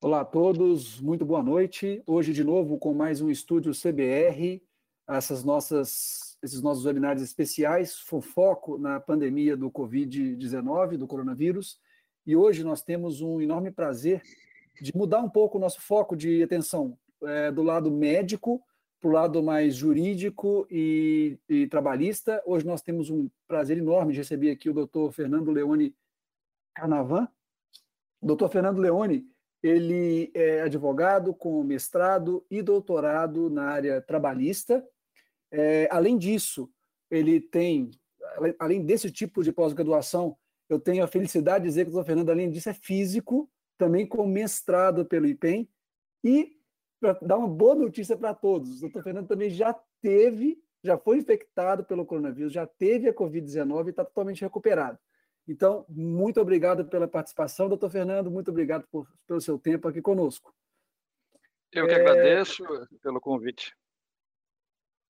Olá a todos, muito boa noite. Hoje, de novo, com mais um estúdio CBR, essas nossas, esses nossos webinários especiais, foco na pandemia do Covid-19, do coronavírus. E hoje nós temos um enorme prazer de mudar um pouco o nosso foco de atenção é, do lado médico para o lado mais jurídico e, e, trabalhista. Hoje nós temos um prazer enorme de receber aqui o doutor Fernando Leone Carnavan. Doutor Fernando Leone ele é advogado com mestrado e doutorado na área trabalhista. É, além disso, ele tem, além desse tipo de pós-graduação, eu tenho a felicidade de dizer que o doutor Fernando, além disso, é físico, também com mestrado pelo IPEM. E, para dar uma boa notícia para todos, o doutor Fernando também já teve, já foi infectado pelo coronavírus, já teve a Covid-19 e está totalmente recuperado. Então, muito obrigado pela participação, doutor Fernando, muito obrigado por, pelo seu tempo aqui conosco. Eu que é... agradeço pelo convite.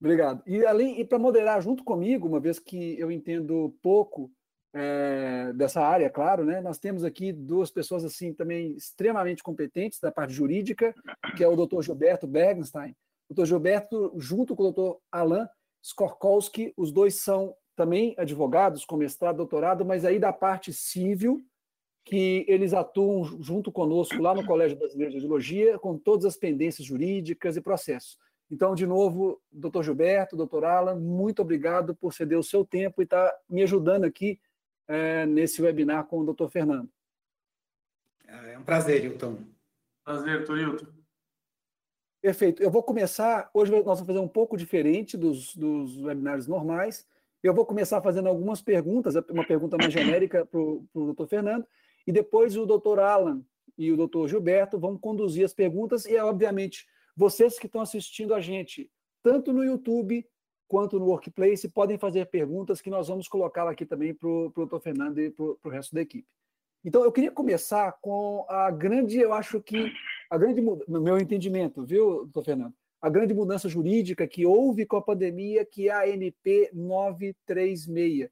Obrigado. E além e para moderar junto comigo, uma vez que eu entendo pouco é, dessa área, claro, né? Nós temos aqui duas pessoas assim também extremamente competentes da parte jurídica, que é o Dr. Gilberto Bergenstein. O Dr. Gilberto, junto com o Dr. Alan Skorkowski, os dois são também advogados com mestrado, doutorado, mas aí da parte civil, que eles atuam junto conosco lá no Colégio Brasileiro de Ideologia, com todas as pendências jurídicas e processos. Então, de novo, doutor Gilberto, doutor Alan, muito obrigado por ceder o seu tempo e estar tá me ajudando aqui é, nesse webinar com o doutor Fernando. É um prazer, Hilton. Prazer, doutor Hilton. Perfeito. Eu vou começar, hoje nós vamos fazer um pouco diferente dos, dos webinários normais, eu vou começar fazendo algumas perguntas, uma pergunta mais genérica para o doutor Fernando, e depois o doutor Alan e o doutor Gilberto vão conduzir as perguntas, e, obviamente, vocês que estão assistindo a gente, tanto no YouTube quanto no Workplace, podem fazer perguntas que nós vamos colocar aqui também para o doutor Fernando e para o resto da equipe. Então, eu queria começar com a grande, eu acho que, a grande, no meu entendimento, viu, doutor Fernando? a grande mudança jurídica que houve com a pandemia, que é a NP 936.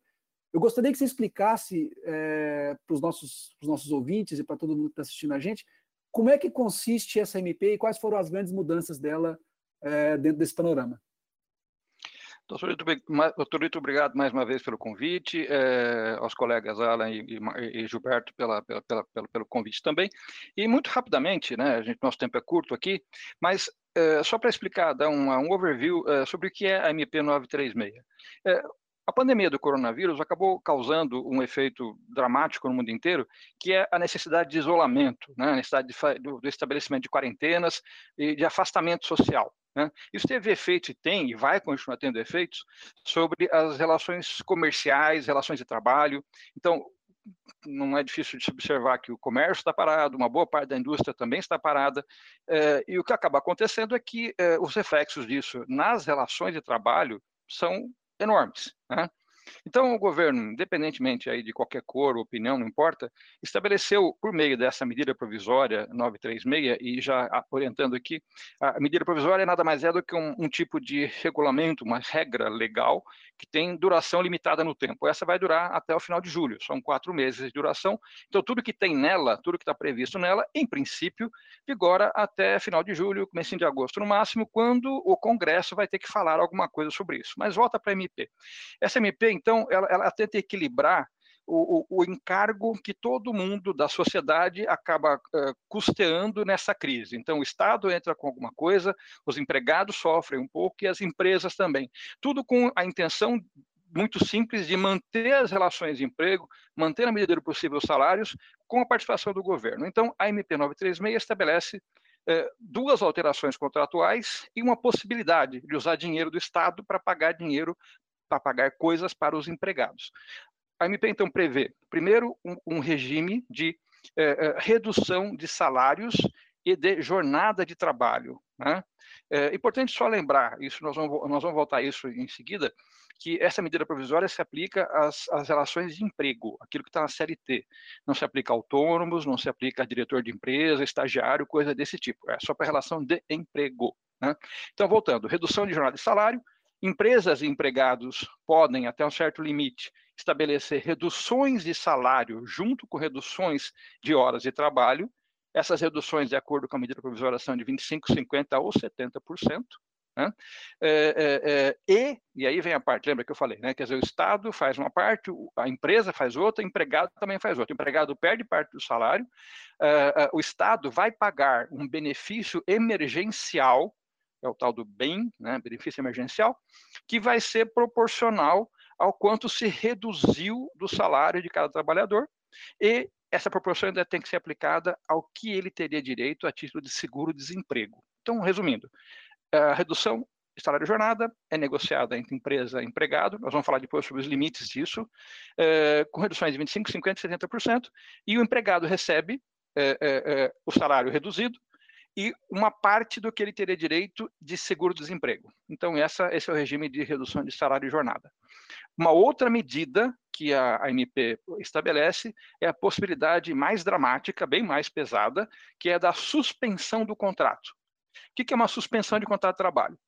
Eu gostaria que você explicasse é, para os nossos, nossos ouvintes e para todo mundo que está assistindo a gente, como é que consiste essa MP e quais foram as grandes mudanças dela é, dentro desse panorama. Doutor Lito, obrigado mais uma vez pelo convite, é, aos colegas Alan e, e, Gilberto pela, pela, pela, pelo, pelo convite também. E muito rapidamente, né, a gente, nosso tempo é curto aqui, mas é, só para explicar, dar um, um overview é, sobre o que é a MP 936. A pandemia do coronavírus acabou causando um efeito dramático no mundo inteiro, que é a necessidade de isolamento, né, a necessidade de, do, do, estabelecimento de quarentenas e de afastamento social. Né. Isso teve efeito e tem, e vai continuar tendo efeitos, sobre as relações comerciais, relações de trabalho. Então, não é difícil de se observar que o comércio está parado, uma boa parte da indústria também está parada, eh, e o que acaba acontecendo é que eh, os reflexos disso nas relações de trabalho são enormes. Né? Então, o governo, independentemente aí de qualquer cor opinião, não importa, estabeleceu, por meio dessa medida provisória 936, e já orientando aqui, a medida provisória nada mais é do que um, um tipo de regulamento, uma regra legal, que tem duração limitada no tempo. Essa vai durar até o final de julho, são quatro meses de duração. Então, tudo que tem nela, tudo que está previsto nela, em princípio, vigora até final de julho, começo de agosto no máximo, quando o Congresso vai ter que falar alguma coisa sobre isso. Mas volta para a MP. Essa MP, então, ela, ela tenta equilibrar o, o, o, encargo que todo mundo da sociedade acaba uh, custeando nessa crise. Então, o Estado entra com alguma coisa, os empregados sofrem um pouco e as empresas também. Tudo com a intenção muito simples de manter as relações de emprego, manter na medida do possível os salários, com a participação do governo. Então, a MP 936 estabelece eh, duas alterações contratuais e uma possibilidade de usar dinheiro do Estado para pagar dinheiro para pagar coisas para os empregados. A MP, então, prevê, primeiro, um, um regime de eh, redução de salários e de jornada de trabalho. Né? É importante só lembrar, isso nós vamos, nós vamos voltar a isso em seguida, que essa medida provisória se aplica às, às relações de emprego, aquilo que está na CLT. Não se aplica a autônomos, não se aplica a diretor de empresa, estagiário, coisa desse tipo. É só para relação de emprego. Né? Então, voltando, redução de jornada de salário, Empresas e empregados podem, até um certo limite, estabelecer reduções de salário junto com reduções de horas de trabalho. Essas reduções, de acordo com a medida provisória, são de 25%, 50% ou 70%. Né? É, é, é, e, e aí vem a parte, lembra que eu falei, né? quer dizer, o Estado faz uma parte, a empresa faz outra, o empregado também faz outra. O empregado perde parte do salário, é, é, o Estado vai pagar um benefício emergencial, é o tal do BEM, né? benefício emergencial, que vai ser proporcional ao quanto se reduziu do salário de cada trabalhador, e essa proporção ainda tem que ser aplicada ao que ele teria direito a título de seguro-desemprego. Então, resumindo, a redução de salário jornada é negociada entre empresa e empregado, nós vamos falar depois sobre os limites disso, é, com reduções de 25%, 50%, 70%, e o empregado recebe é, é, o salário reduzido e uma parte do que ele teria direito de seguro-desemprego. Então, essa, esse é o regime de redução de salário e jornada. Uma outra medida que a AMP estabelece é a possibilidade mais dramática, bem mais pesada, que é da suspensão do contrato. O que é uma suspensão de contrato de trabalho?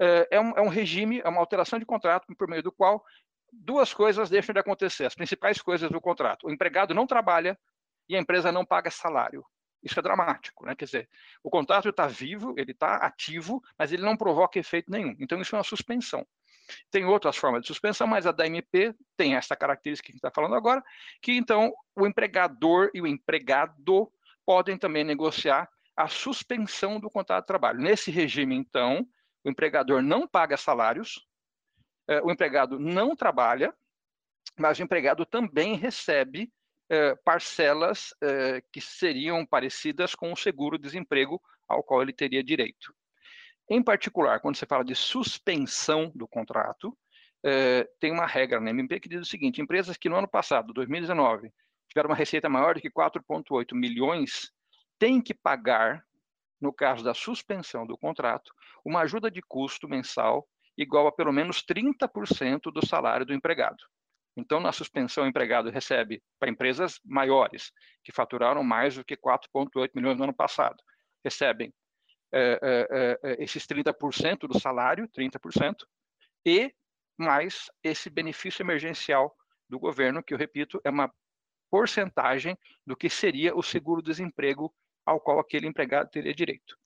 É, é um, é um regime, é uma alteração de contrato por meio do qual duas coisas deixam de acontecer, as principais coisas do contrato. O empregado não trabalha e a empresa não paga salário. Isso é dramático, né? Quer dizer, o contrato está vivo, ele está ativo, mas ele não provoca efeito nenhum. Então, isso é uma suspensão. Tem outras formas de suspensão, mas a da MP tem essa característica que a gente está falando agora, que então o empregador e o empregado podem também negociar a suspensão do contrato de trabalho. Nesse regime, então, o empregador não paga salários, eh, o empregado não trabalha, mas o empregado também recebe eh, parcelas eh, que seriam parecidas com o seguro-desemprego ao qual ele teria direito. Em particular, quando você fala de suspensão do contrato, tem uma regra na MP que diz o seguinte: empresas que no ano passado, 2019, tiveram uma receita maior do que 4,8 milhões tem que pagar, no caso da suspensão do contrato, uma ajuda de custo mensal igual a pelo menos 30% do salário do empregado. Então, na suspensão, o empregado recebe para empresas maiores, que faturaram mais do que 4,8 milhões no ano passado, recebem é, é, é, esses 30% do salário, 30%, e mais esse benefício emergencial do governo, que eu repito, é uma porcentagem do que seria o seguro-desemprego ao qual aquele empregado teria direito.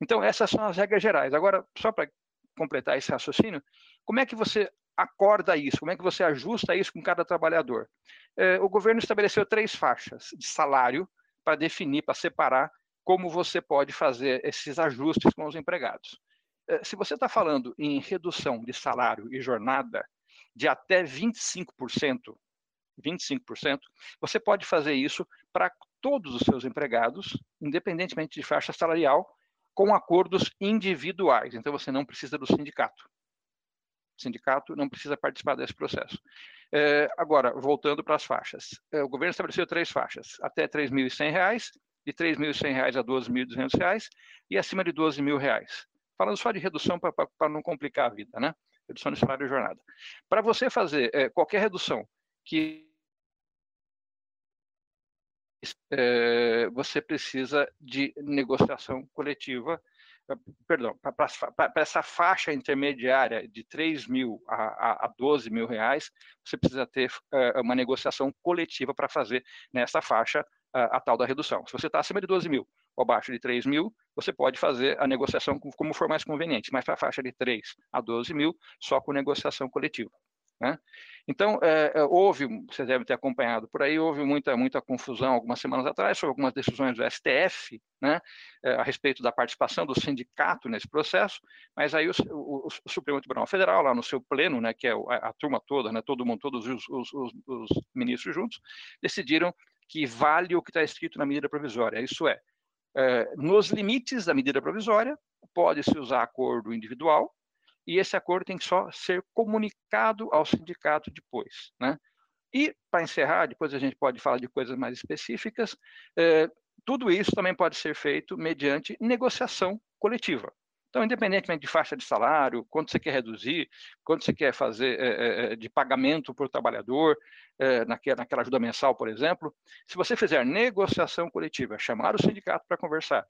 Então, essas são as regras gerais. Agora, só para completar esse raciocínio, como é que você acorda isso? Como é que você ajusta isso com cada trabalhador? É, o governo estabeleceu três faixas de salário para definir, para separar como você pode fazer esses ajustes com os empregados. É, se você está falando em redução de salário e jornada de até 25%, 25%, você pode fazer isso para todos os seus empregados, independentemente de faixa salarial, com acordos individuais. Então, você não precisa do sindicato. Sindicato não precisa participar desse processo. É, agora, voltando para as faixas. É, o governo estabeleceu três faixas, até R$ 3.100, de R$ 3.100 a R$ 12.200 e acima de R$ 12.000. Falando só de redução para não complicar a vida, né? Redução de salário e jornada. Para você fazer é, qualquer redução que é, você precisa de negociação coletiva, perdão, para essa faixa intermediária de 3 mil a, a, 12 mil reais, você precisa ter é, uma negociação coletiva para fazer nessa faixa a, a, tal da redução. Se você está acima de 12 mil ou abaixo de 3 mil, você pode fazer a negociação como for mais conveniente, mas para a faixa de 3 a 12 mil, só com negociação coletiva. Né? Então, é, houve, vocês devem ter acompanhado por aí, houve muita, muita confusão algumas semanas atrás sobre algumas decisões do STF né, é, a respeito da participação do sindicato nesse processo, mas aí o, o, o Supremo Tribunal Federal, lá no seu pleno, né, que é a, a turma toda, né, todo mundo, todos os, os, os, os ministros juntos, decidiram que vale o que está escrito na medida provisória, isso é, é nos limites da medida provisória, pode-se usar acordo individual, e esse acordo tem que só ser comunicado ao sindicato depois. Né? E, para encerrar, depois a gente pode falar de coisas mais específicas, eh, tudo isso também pode ser feito mediante negociação coletiva. Então, independentemente de faixa de salário, quanto você quer reduzir, quanto você quer fazer eh, de pagamento por trabalhador, eh, naquela, naquela ajuda mensal, por exemplo, se você fizer negociação coletiva, chamar o sindicato para conversar,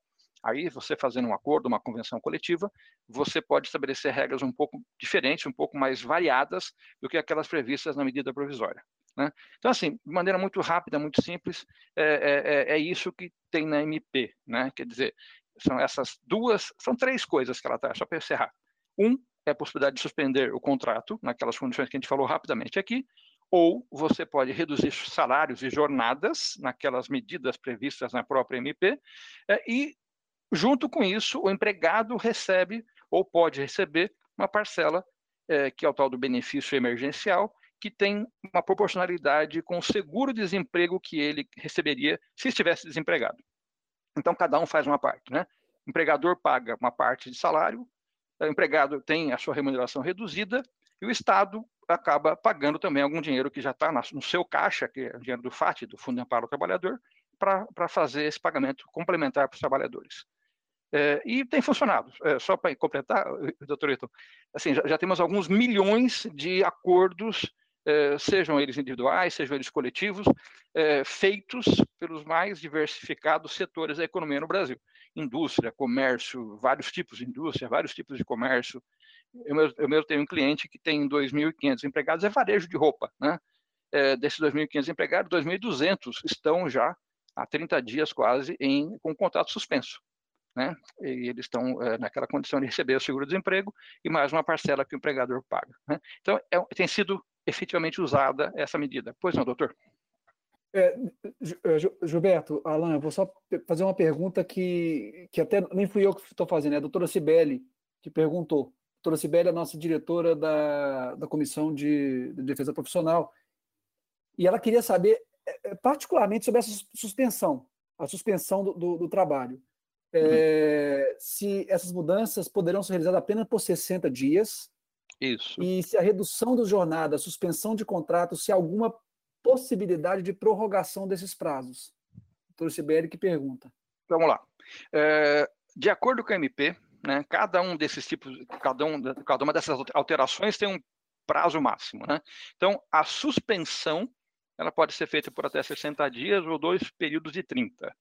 Aí, você fazendo um acordo, uma convenção coletiva, você pode estabelecer regras um pouco diferentes, um pouco mais variadas do que aquelas previstas na medida provisória. Né? Então, assim, de maneira muito rápida, muito simples, é, é, é, é isso que tem na MP. Né? Quer dizer, são essas duas, são três coisas que ela traz, só para encerrar. Um é a possibilidade de suspender o contrato, naquelas condições que a gente falou rapidamente aqui, ou você pode reduzir salários e jornadas naquelas medidas previstas na própria MP, é, e, junto com isso, o empregado recebe ou pode receber uma parcela, é, que é o tal do benefício emergencial, que tem uma proporcionalidade com o seguro-desemprego que ele receberia se estivesse desempregado. Então, cada um faz uma parte. Né? O empregador paga uma parte de salário, o empregado tem a sua remuneração reduzida e o Estado acaba pagando também algum dinheiro que já está no seu caixa, que é o dinheiro do FAT, do Fundo de Amparo ao Trabalhador, para fazer esse pagamento complementar para os trabalhadores. É, e tem funcionado. É, só para completar, doutor Ito, assim, já, já, temos alguns milhões de acordos, é, sejam eles individuais, sejam eles coletivos, é, feitos pelos mais diversificados setores da economia no Brasil. Indústria, comércio, vários tipos de indústria, vários tipos de comércio, eu mesmo, eu mesmo tenho um cliente que tem 2.500 empregados, é varejo de roupa, né? É, desses 2.500 empregados, 2.200 estão já há 30 dias quase em, com contrato suspenso. Né? E eles estão é, naquela condição de receber o seguro-desemprego e mais uma parcela que o empregador paga. Né? Então, é, tem sido efetivamente usada essa medida. Pois não, doutor? É, Gilberto, Alan, eu vou só fazer uma pergunta que, que até nem fui eu que estou fazendo, é a doutora Cibele que perguntou doutora Sibeli é a nossa diretora da, da Comissão de, de Defesa Profissional, e ela queria saber é, particularmente sobre essa suspensão, a suspensão do, do, do trabalho. É, uhum. Se essas mudanças poderão ser realizadas apenas por 60 dias. Isso. E se a redução da jornada, a suspensão de contrato, se há alguma possibilidade de prorrogação desses prazos. Doutor Sibeli que pergunta. Vamos lá. É, de acordo com a MP, né? Cada um desses tipos, cada, um, cada uma dessas alterações tem um prazo máximo. Né? Então, a suspensão ela pode ser feita por até 60 dias ou dois períodos de 30.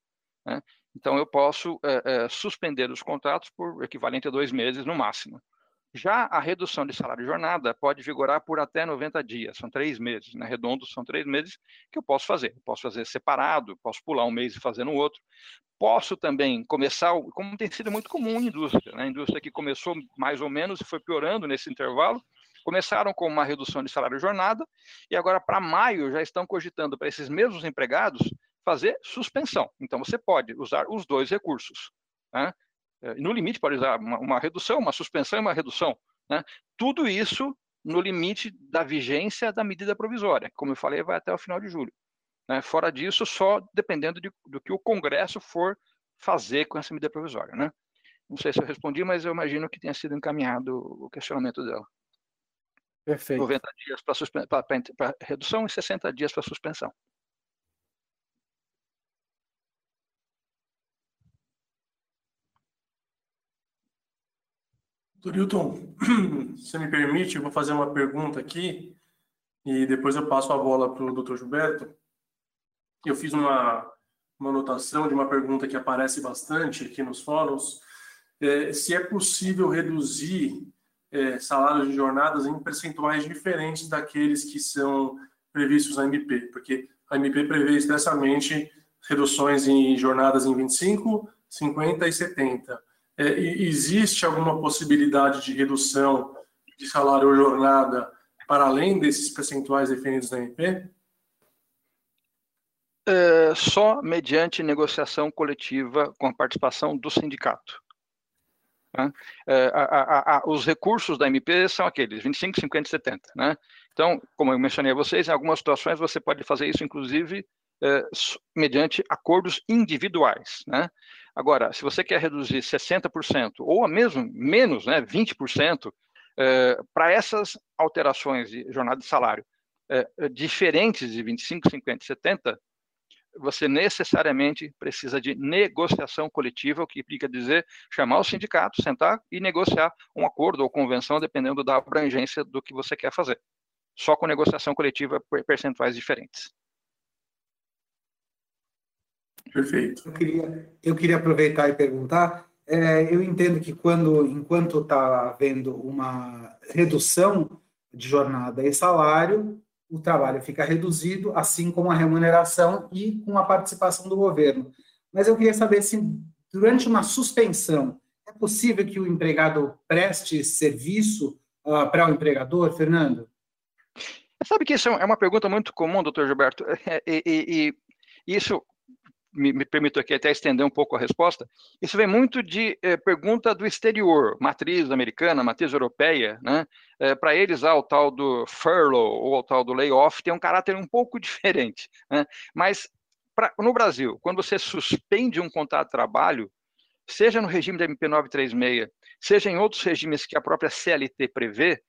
Né? Então, eu posso é, é, suspender os contratos por equivalente a dois meses no máximo. Já a redução de salário de jornada pode vigorar por até 90 dias, são três meses, né? redondos são três meses que eu posso fazer. posso fazer separado, posso pular um mês e fazer no outro. Posso também começar, como tem sido muito comum em indústria, né? a indústria que começou mais ou menos e foi piorando nesse intervalo, começaram com uma redução de salário de jornada e agora para maio já estão cogitando para esses mesmos empregados fazer suspensão. Então você pode usar os dois recursos. Né? É, no limite pode usar uma, uma, redução, uma suspensão e uma redução. Né? Tudo isso no limite da vigência da medida provisória, como eu falei, vai até o final de julho. Né? Fora disso, só dependendo de, do que o Congresso for fazer com essa medida provisória. Né? Não sei se eu respondi, mas eu imagino que tenha sido encaminhado o questionamento dela. Perfeito. 90 dias para redução e 60 dias para suspensão. Hilton, se me permite, eu vou fazer uma pergunta aqui e depois eu passo a bola para o Dr. Gilberto eu fiz uma, uma anotação de uma pergunta que aparece bastante aqui nos fóruns, é, se é possível reduzir é, salários de jornadas em percentuais diferentes daqueles que são previstos na MP, porque a MP prevê expressamente reduções em jornadas em 25, 50 e 70. É, existe alguma possibilidade de redução de salário ou jornada para além desses percentuais definidos na MP? é, só mediante negociação coletiva com a participação do sindicato. Né? É, a, a, a, os recursos da MP são aqueles 25, 50 e 70. Né? Então, como eu mencionei a vocês, em algumas situações você pode fazer isso, inclusive, mediante acordos individuais. Né? Agora, se você quer reduzir 60% ou mesmo menos, né, 20%, é, para essas alterações de jornada de salário é, diferentes de 25, 50 e 70, você necessariamente precisa de negociação coletiva, o que implica dizer chamar o sindicato, sentar e negociar um acordo ou convenção, dependendo da abrangência do que você quer fazer. Só com negociação coletiva, percentuais diferentes. Perfeito. Eu queria, eu queria aproveitar e perguntar. É, eu entendo que quando, enquanto está havendo uma redução de jornada e salário, o trabalho fica reduzido, assim como a remuneração e com a participação do governo. Mas eu queria saber se, durante uma suspensão, é possível que o empregado preste serviço uh, para o empregador, Fernando? Sabe que isso é uma pergunta muito comum, doutor Gilberto, e, e, e isso me, me, permito aqui até estender um pouco a resposta, isso vem muito de eh, pergunta do exterior, matriz americana, matriz europeia, né? Eh, Para eles, ah, o tal do furlough ou o tal do layoff tem um caráter um pouco diferente, né? Mas pra, no Brasil, quando você suspende um contrato de trabalho, seja no regime da MP936, seja em outros regimes que a própria CLT prevê,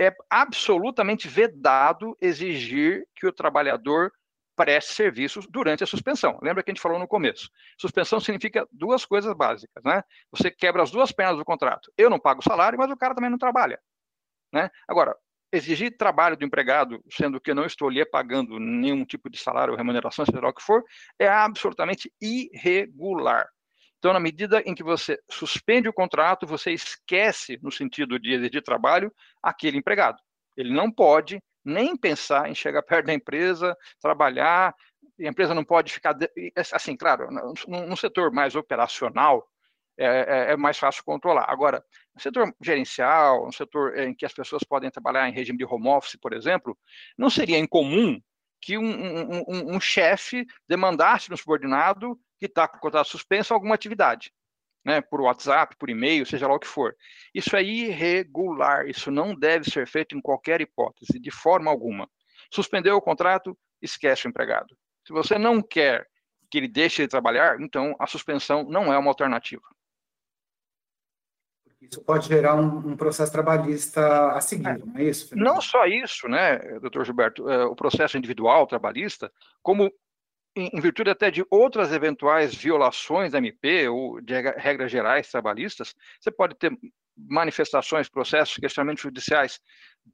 é absolutamente vedado exigir que o trabalhador preste serviços durante a suspensão. Lembra que a gente falou no começo? Suspensão significa duas coisas básicas, né? Você quebra as duas pernas do contrato. Eu não pago salário, mas o cara também não trabalha, né? Agora, exigir trabalho do empregado, sendo que eu não estou lhe pagando nenhum tipo de salário ou remuneração, seja lá o que for, é absolutamente irregular. Então, na medida em que você suspende o contrato, você esquece, no sentido de exigir trabalho, aquele empregado. Ele não pode nem pensar em chegar perto da empresa, trabalhar, a empresa não pode ficar. Assim, claro, no, setor mais operacional, é, é, é, mais fácil controlar. Agora, no setor gerencial, no setor em que as pessoas podem trabalhar em regime de home office, por exemplo, não seria incomum que um, um, um, um chefe demandasse no subordinado que está com o contrato suspenso alguma atividade né, por WhatsApp, por e-mail, seja lá o que for. Isso é irregular, isso não deve ser feito em qualquer hipótese, de forma alguma. Suspendeu o contrato, esquece o empregado. Se você não quer que ele deixe de trabalhar, então a suspensão não é uma alternativa. Isso pode gerar um, um processo trabalhista a seguir, é, não é isso? Fernando? Não só isso, né, doutor Gilberto, é, o processo individual trabalhista, como em, virtude até de outras eventuais violações da MP ou de regras gerais trabalhistas, você pode ter manifestações, processos, questionamentos judiciais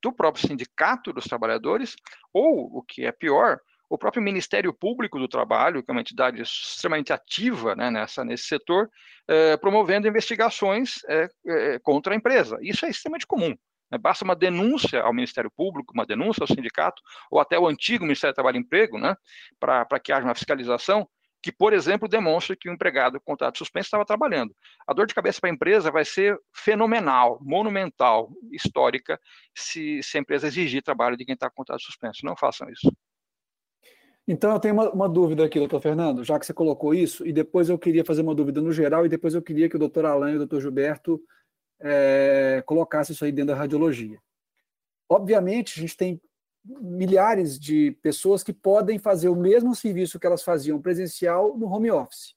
do próprio sindicato dos trabalhadores, ou, o que é pior, o próprio Ministério Público do Trabalho, que é uma entidade extremamente ativa né, nessa, nesse setor, eh, promovendo investigações eh, eh, contra a empresa. Isso é extremamente comum. Né? Basta uma denúncia ao Ministério Público, uma denúncia ao sindicato, ou até o antigo Ministério do Trabalho e Emprego, né, para que haja uma fiscalização, que, por exemplo, demonstre que o empregado com contrato suspenso estava trabalhando. A dor de cabeça para a empresa vai ser fenomenal, monumental, histórica, se, se a empresa exigir trabalho de quem está com contrato suspenso. Não façam isso. Então, eu tenho uma, uma, dúvida aqui, doutor Fernando, já que você colocou isso, e depois eu queria fazer uma dúvida no geral, e depois eu queria que o doutor Alain e o doutor Gilberto é, colocasse isso aí dentro da radiologia. Obviamente, a gente tem milhares de pessoas que podem fazer o mesmo serviço que elas faziam presencial no home office.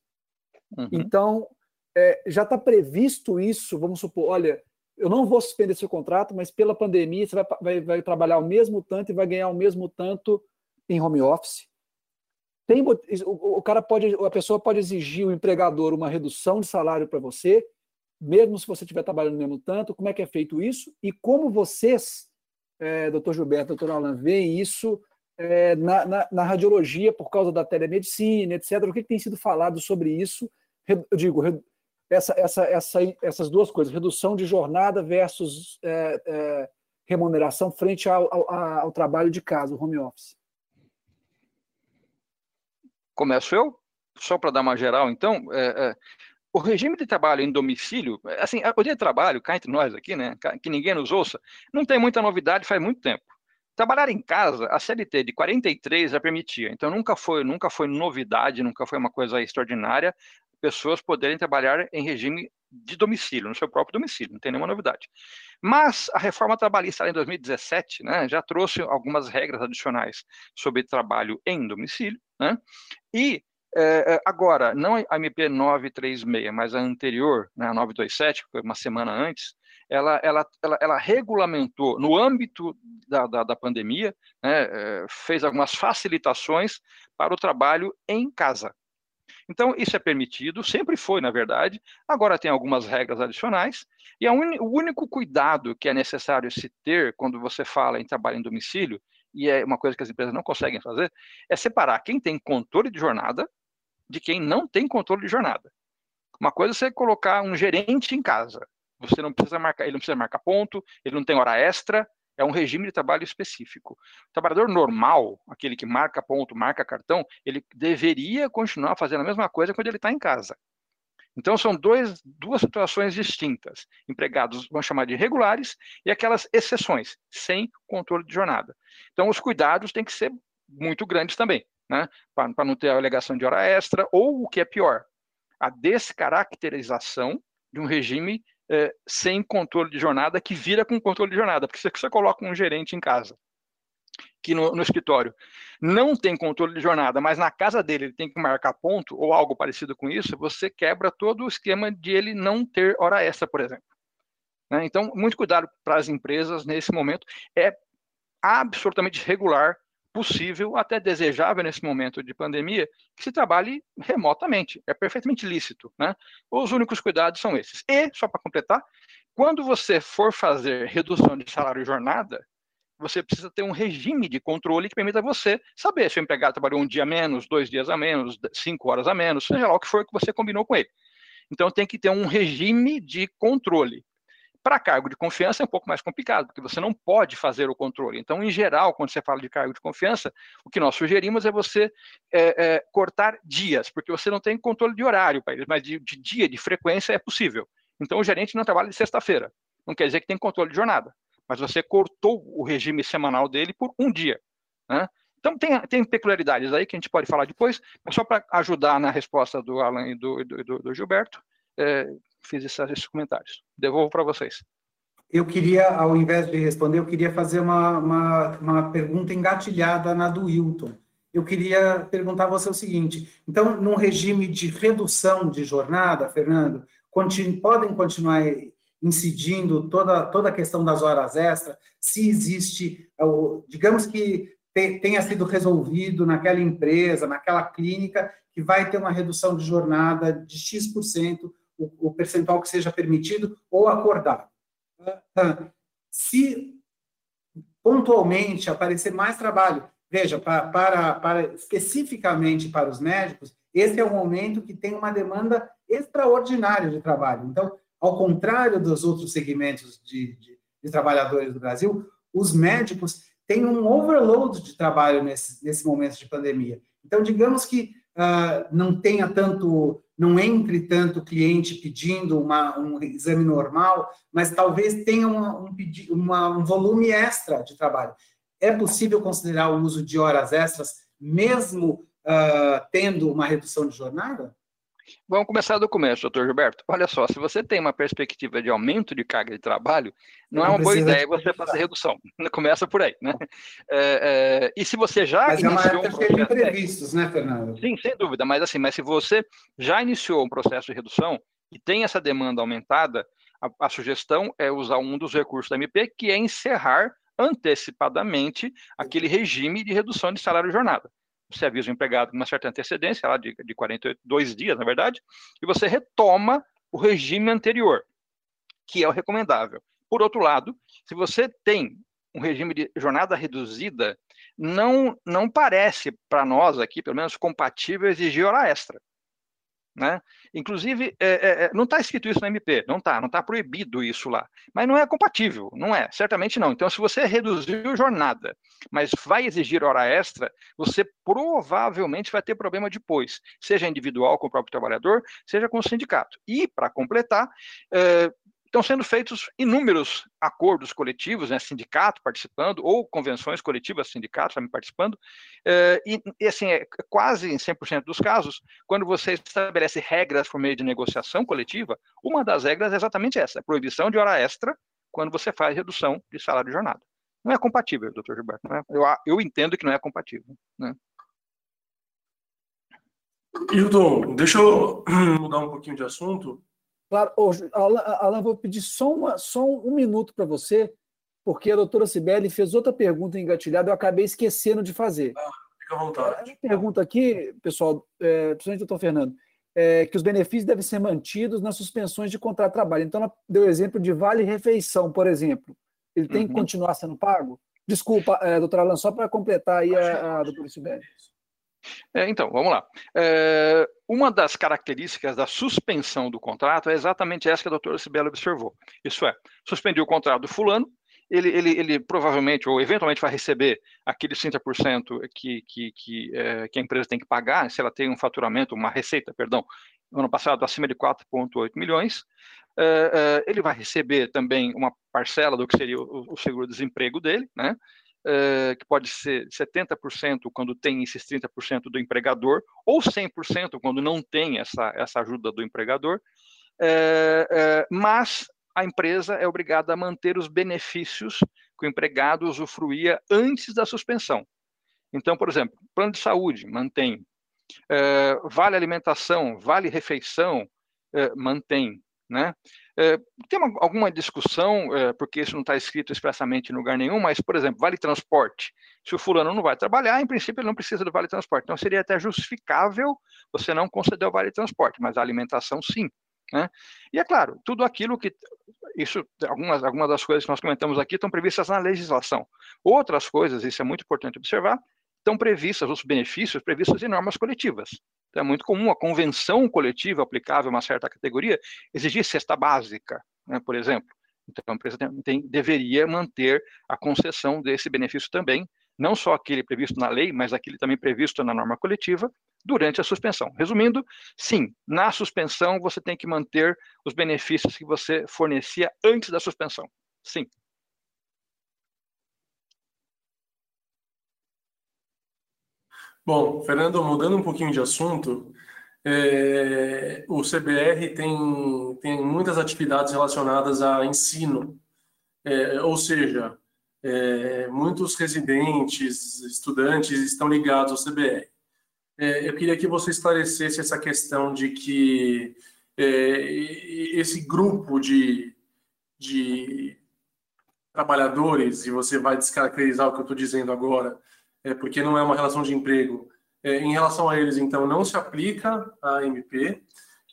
Uhum. Então, é, já está previsto isso, vamos supor, olha, eu não vou suspender seu contrato, mas pela pandemia você vai, vai, vai trabalhar o mesmo tanto e vai ganhar o mesmo tanto em home office. Tem, o, o cara pode, a pessoa pode exigir o empregador uma redução de salário para você, mesmo se você estiver trabalhando mesmo tanto, como é que é feito isso e como vocês, é, doutor Gilberto, doutor Alan, veem isso é, na, na, na, radiologia por causa da telemedicina, etc. O que, que, tem sido falado sobre isso? Eu digo, essa, essa, essa, essas duas coisas, redução de jornada versus é, é remuneração frente ao, ao, ao, trabalho de casa, o home office. Começo eu? Só para dar uma geral, então, é, é o regime de trabalho em domicílio, assim, o dia de trabalho, cá entre nós aqui, né, que ninguém nos ouça, não tem muita novidade faz muito tempo. Trabalhar em casa, a CLT de 43 já permitia, então nunca foi, nunca foi novidade, nunca foi uma coisa extraordinária pessoas poderem trabalhar em regime de domicílio, no seu próprio domicílio, não tem nenhuma novidade. Mas a reforma trabalhista em 2017 né, já trouxe algumas regras adicionais sobre trabalho em domicílio, né, e é, é, agora, não a MP 936, mas a anterior, né, a 927, que foi uma semana antes, ela, ela, ela, ela regulamentou, no âmbito da, da, da pandemia, né, é, fez algumas facilitações para o trabalho em casa. Então, isso é permitido, sempre foi, na verdade, agora tem algumas regras adicionais, e un... o único cuidado que é necessário se ter quando você fala em trabalho em domicílio, e é uma coisa que as empresas não conseguem fazer, é separar quem tem controle de jornada de quem não tem controle de jornada. Uma coisa é você colocar um gerente em casa. Você não precisa marcar, ele não precisa marcar ponto, ele não tem hora extra, é um regime de trabalho específico. O trabalhador normal, aquele que marca ponto, marca cartão, ele deveria continuar fazendo a mesma coisa quando ele está em casa. Então, são dois, duas situações distintas. Empregados, vamos chamar de regulares, e aquelas exceções, sem controle de jornada. Então, os cuidados têm que ser muito grandes também, né? para não ter alegação de hora extra, ou o que é pior, a descaracterização de um regime é, sem controle de jornada que vira com controle de jornada, porque você, você coloca um gerente em casa, que no, no, escritório não tem controle de jornada, mas na casa dele ele tem que marcar ponto ou algo parecido com isso, você quebra todo o esquema de ele não ter hora extra, por exemplo. Né? Então, muito cuidado para as empresas nesse momento. É absolutamente regular possível, até desejável nesse momento de pandemia, que se trabalhe remotamente. É perfeitamente lícito. Né? Os únicos cuidados são esses. E, só para completar, quando você for fazer redução de salário e jornada, você precisa ter um regime de controle que permita você saber se o empregado trabalhou um dia a menos, dois dias a menos, cinco horas a menos, seja lá o que for que você combinou com ele. Então tem que ter um regime de controle. Para cargo de confiança é um pouco mais complicado, porque você não pode fazer o controle. Então, em geral, quando você fala de cargo de confiança, o que nós sugerimos é você é, é, cortar dias, porque você não tem controle de horário para eles, mas de, de dia, de frequência é possível. Então, o gerente não trabalha de sexta-feira. Não quer dizer que tem controle de jornada, mas você cortou o regime semanal dele por um dia. Né? Então, tem, tem peculiaridades aí que a gente pode falar depois, mas só para ajudar na resposta do Alan e do, do, do, Gilberto, é, fiz esses comentários. Devolvo para vocês. Eu queria, ao invés de responder, eu queria fazer uma, uma, uma pergunta engatilhada na do Wilton. Eu queria perguntar a você o seguinte: então, num regime de redução de jornada, Fernando, continu, podem continuar incidindo toda, toda a questão das horas extras, se existe, digamos que tenha sido resolvido naquela empresa, naquela clínica, que vai ter uma redução de jornada de X% o, percentual que seja permitido ou acordado. Se pontualmente aparecer mais trabalho, veja, para, para, para, especificamente para os médicos, esse é o momento que tem uma demanda extraordinária de trabalho. Então, ao contrário dos outros segmentos de, de, de trabalhadores do Brasil, os médicos têm um overload de trabalho nesse, nesse momento de pandemia. Então, digamos que uh, não tenha tanto não entre tanto cliente pedindo uma, um exame normal, mas talvez tenha uma, um, uma, um volume extra de trabalho. É possível considerar o uso de horas extras, mesmo uh, tendo uma redução de jornada? Vamos começar do começo, doutor Gilberto. Olha só, se você tem uma perspectiva de aumento de carga de trabalho, não, não é uma boa ideia você fazer redução. Começa por aí, né? É, é, e se você já mas iniciou é um processo... imprevistos, né, Fernando? Sim, sem dúvida. Mas assim, mas se você já iniciou um processo de redução e tem essa demanda aumentada, a, a sugestão é usar um dos recursos da MP, que é encerrar antecipadamente aquele regime de redução de salário e jornada você avisa o empregado com uma certa antecedência, lá de, de 42 dias, na verdade, e você retoma o regime anterior, que é o recomendável. Por outro lado, se você tem um regime de jornada reduzida, não, não parece para nós aqui, pelo menos, compatível exigir hora extra. Né? Inclusive, é, é, é não está escrito isso no MP, não está, não está proibido isso lá. Mas não é compatível, não é, certamente não. Então, se você reduziu jornada, mas vai exigir hora extra, você provavelmente vai ter problema depois, seja individual com o próprio trabalhador, seja com o sindicato. E, para completar, é, estão sendo feitos inúmeros acordos coletivos, né, sindicato participando, ou convenções coletivas, sindicatos também participando, eh, e, e, assim, é quase em 100% dos casos, quando você estabelece regras por meio de negociação coletiva, uma das regras é exatamente essa, a proibição de hora extra quando você faz redução de salário de jornada. Não é compatível, doutor Gilberto, é? eu, eu entendo que não é compatível. Né? Hilton, deixa eu mudar um pouquinho de assunto. Claro, Alan, vou pedir só, uma, só um minuto para você, porque a doutora Sibeli fez outra pergunta engatilhada, eu acabei esquecendo de fazer. Ah, fica à vontade. A pergunta aqui, pessoal, é, principalmente o doutor Fernando, é que os benefícios devem ser mantidos nas suspensões de contrato de trabalho. Então, ela deu exemplo de vale-refeição, por exemplo. Ele tem uhum. que continuar sendo pago? Desculpa, é, doutora Alan, só para completar aí a, a doutora Sibeli. É, então, vamos lá. É, uma das características da suspensão do contrato é exatamente essa que a doutora Sibela observou. Isso é, suspendiu o contrato do fulano, ele, ele, ele provavelmente ou eventualmente vai receber aqueles 30% que, que, que, é, que a empresa tem que pagar, se ela tem um faturamento, uma receita, perdão, no ano passado acima de 4,8 milhões. É, é, ele vai receber também uma parcela do que seria o, o seguro-desemprego dele, né? Uh, que pode ser 70% quando tem esses 30% do empregador, ou 100% quando não tem essa, essa ajuda do empregador, uh, mas a empresa é obrigada a manter os benefícios que o empregado usufruía antes da suspensão. Então, por exemplo, plano de saúde, mantém. vale alimentação, vale refeição, mantém. Né? É, tem uma, alguma discussão, é, porque isso não está escrito expressamente em lugar nenhum, mas, por exemplo, vale transporte. Se o fulano não vai trabalhar, em princípio ele não precisa do vale transporte. Então seria até justificável você não conceder o vale transporte, mas a alimentação sim. Né? E é claro, tudo aquilo que. Isso, algumas, algumas das coisas que nós comentamos aqui estão previstas na legislação. Outras coisas, isso é muito importante observar, estão previstas, os benefícios previstos em normas coletivas. Então, é muito comum a convenção coletiva aplicável a uma certa categoria exigir cesta básica, né, por exemplo. Então, a empresa tem, tem, deveria manter a concessão desse benefício também, não só aquele previsto na lei, mas aquele também previsto na norma coletiva, durante a suspensão. Resumindo, sim, na suspensão você tem que manter os benefícios que você fornecia antes da suspensão. Sim. Bom, Fernando, mudando um pouquinho de assunto, é, o CBR tem, tem muitas atividades relacionadas a ensino, é, ou seja, é, muitos residentes, estudantes estão ligados ao CBR. É, eu queria que você esclarecesse essa questão de que é, esse grupo de, de trabalhadores, e você vai descaracterizar o que eu estou dizendo agora, é, porque não é uma relação de emprego. É, em relação a eles, então, não se aplica a MP.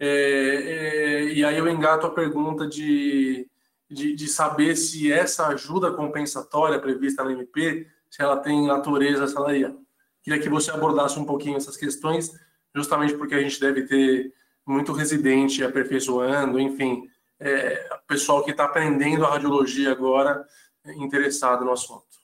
É, é, e aí eu engato a pergunta de, de, de, saber se essa ajuda compensatória prevista na MP, se ela tem natureza salarial. Queria que você abordasse um pouquinho essas questões, justamente porque a gente deve ter muito residente aperfeiçoando, enfim, é, pessoal que está aprendendo a radiologia agora interessado no assunto.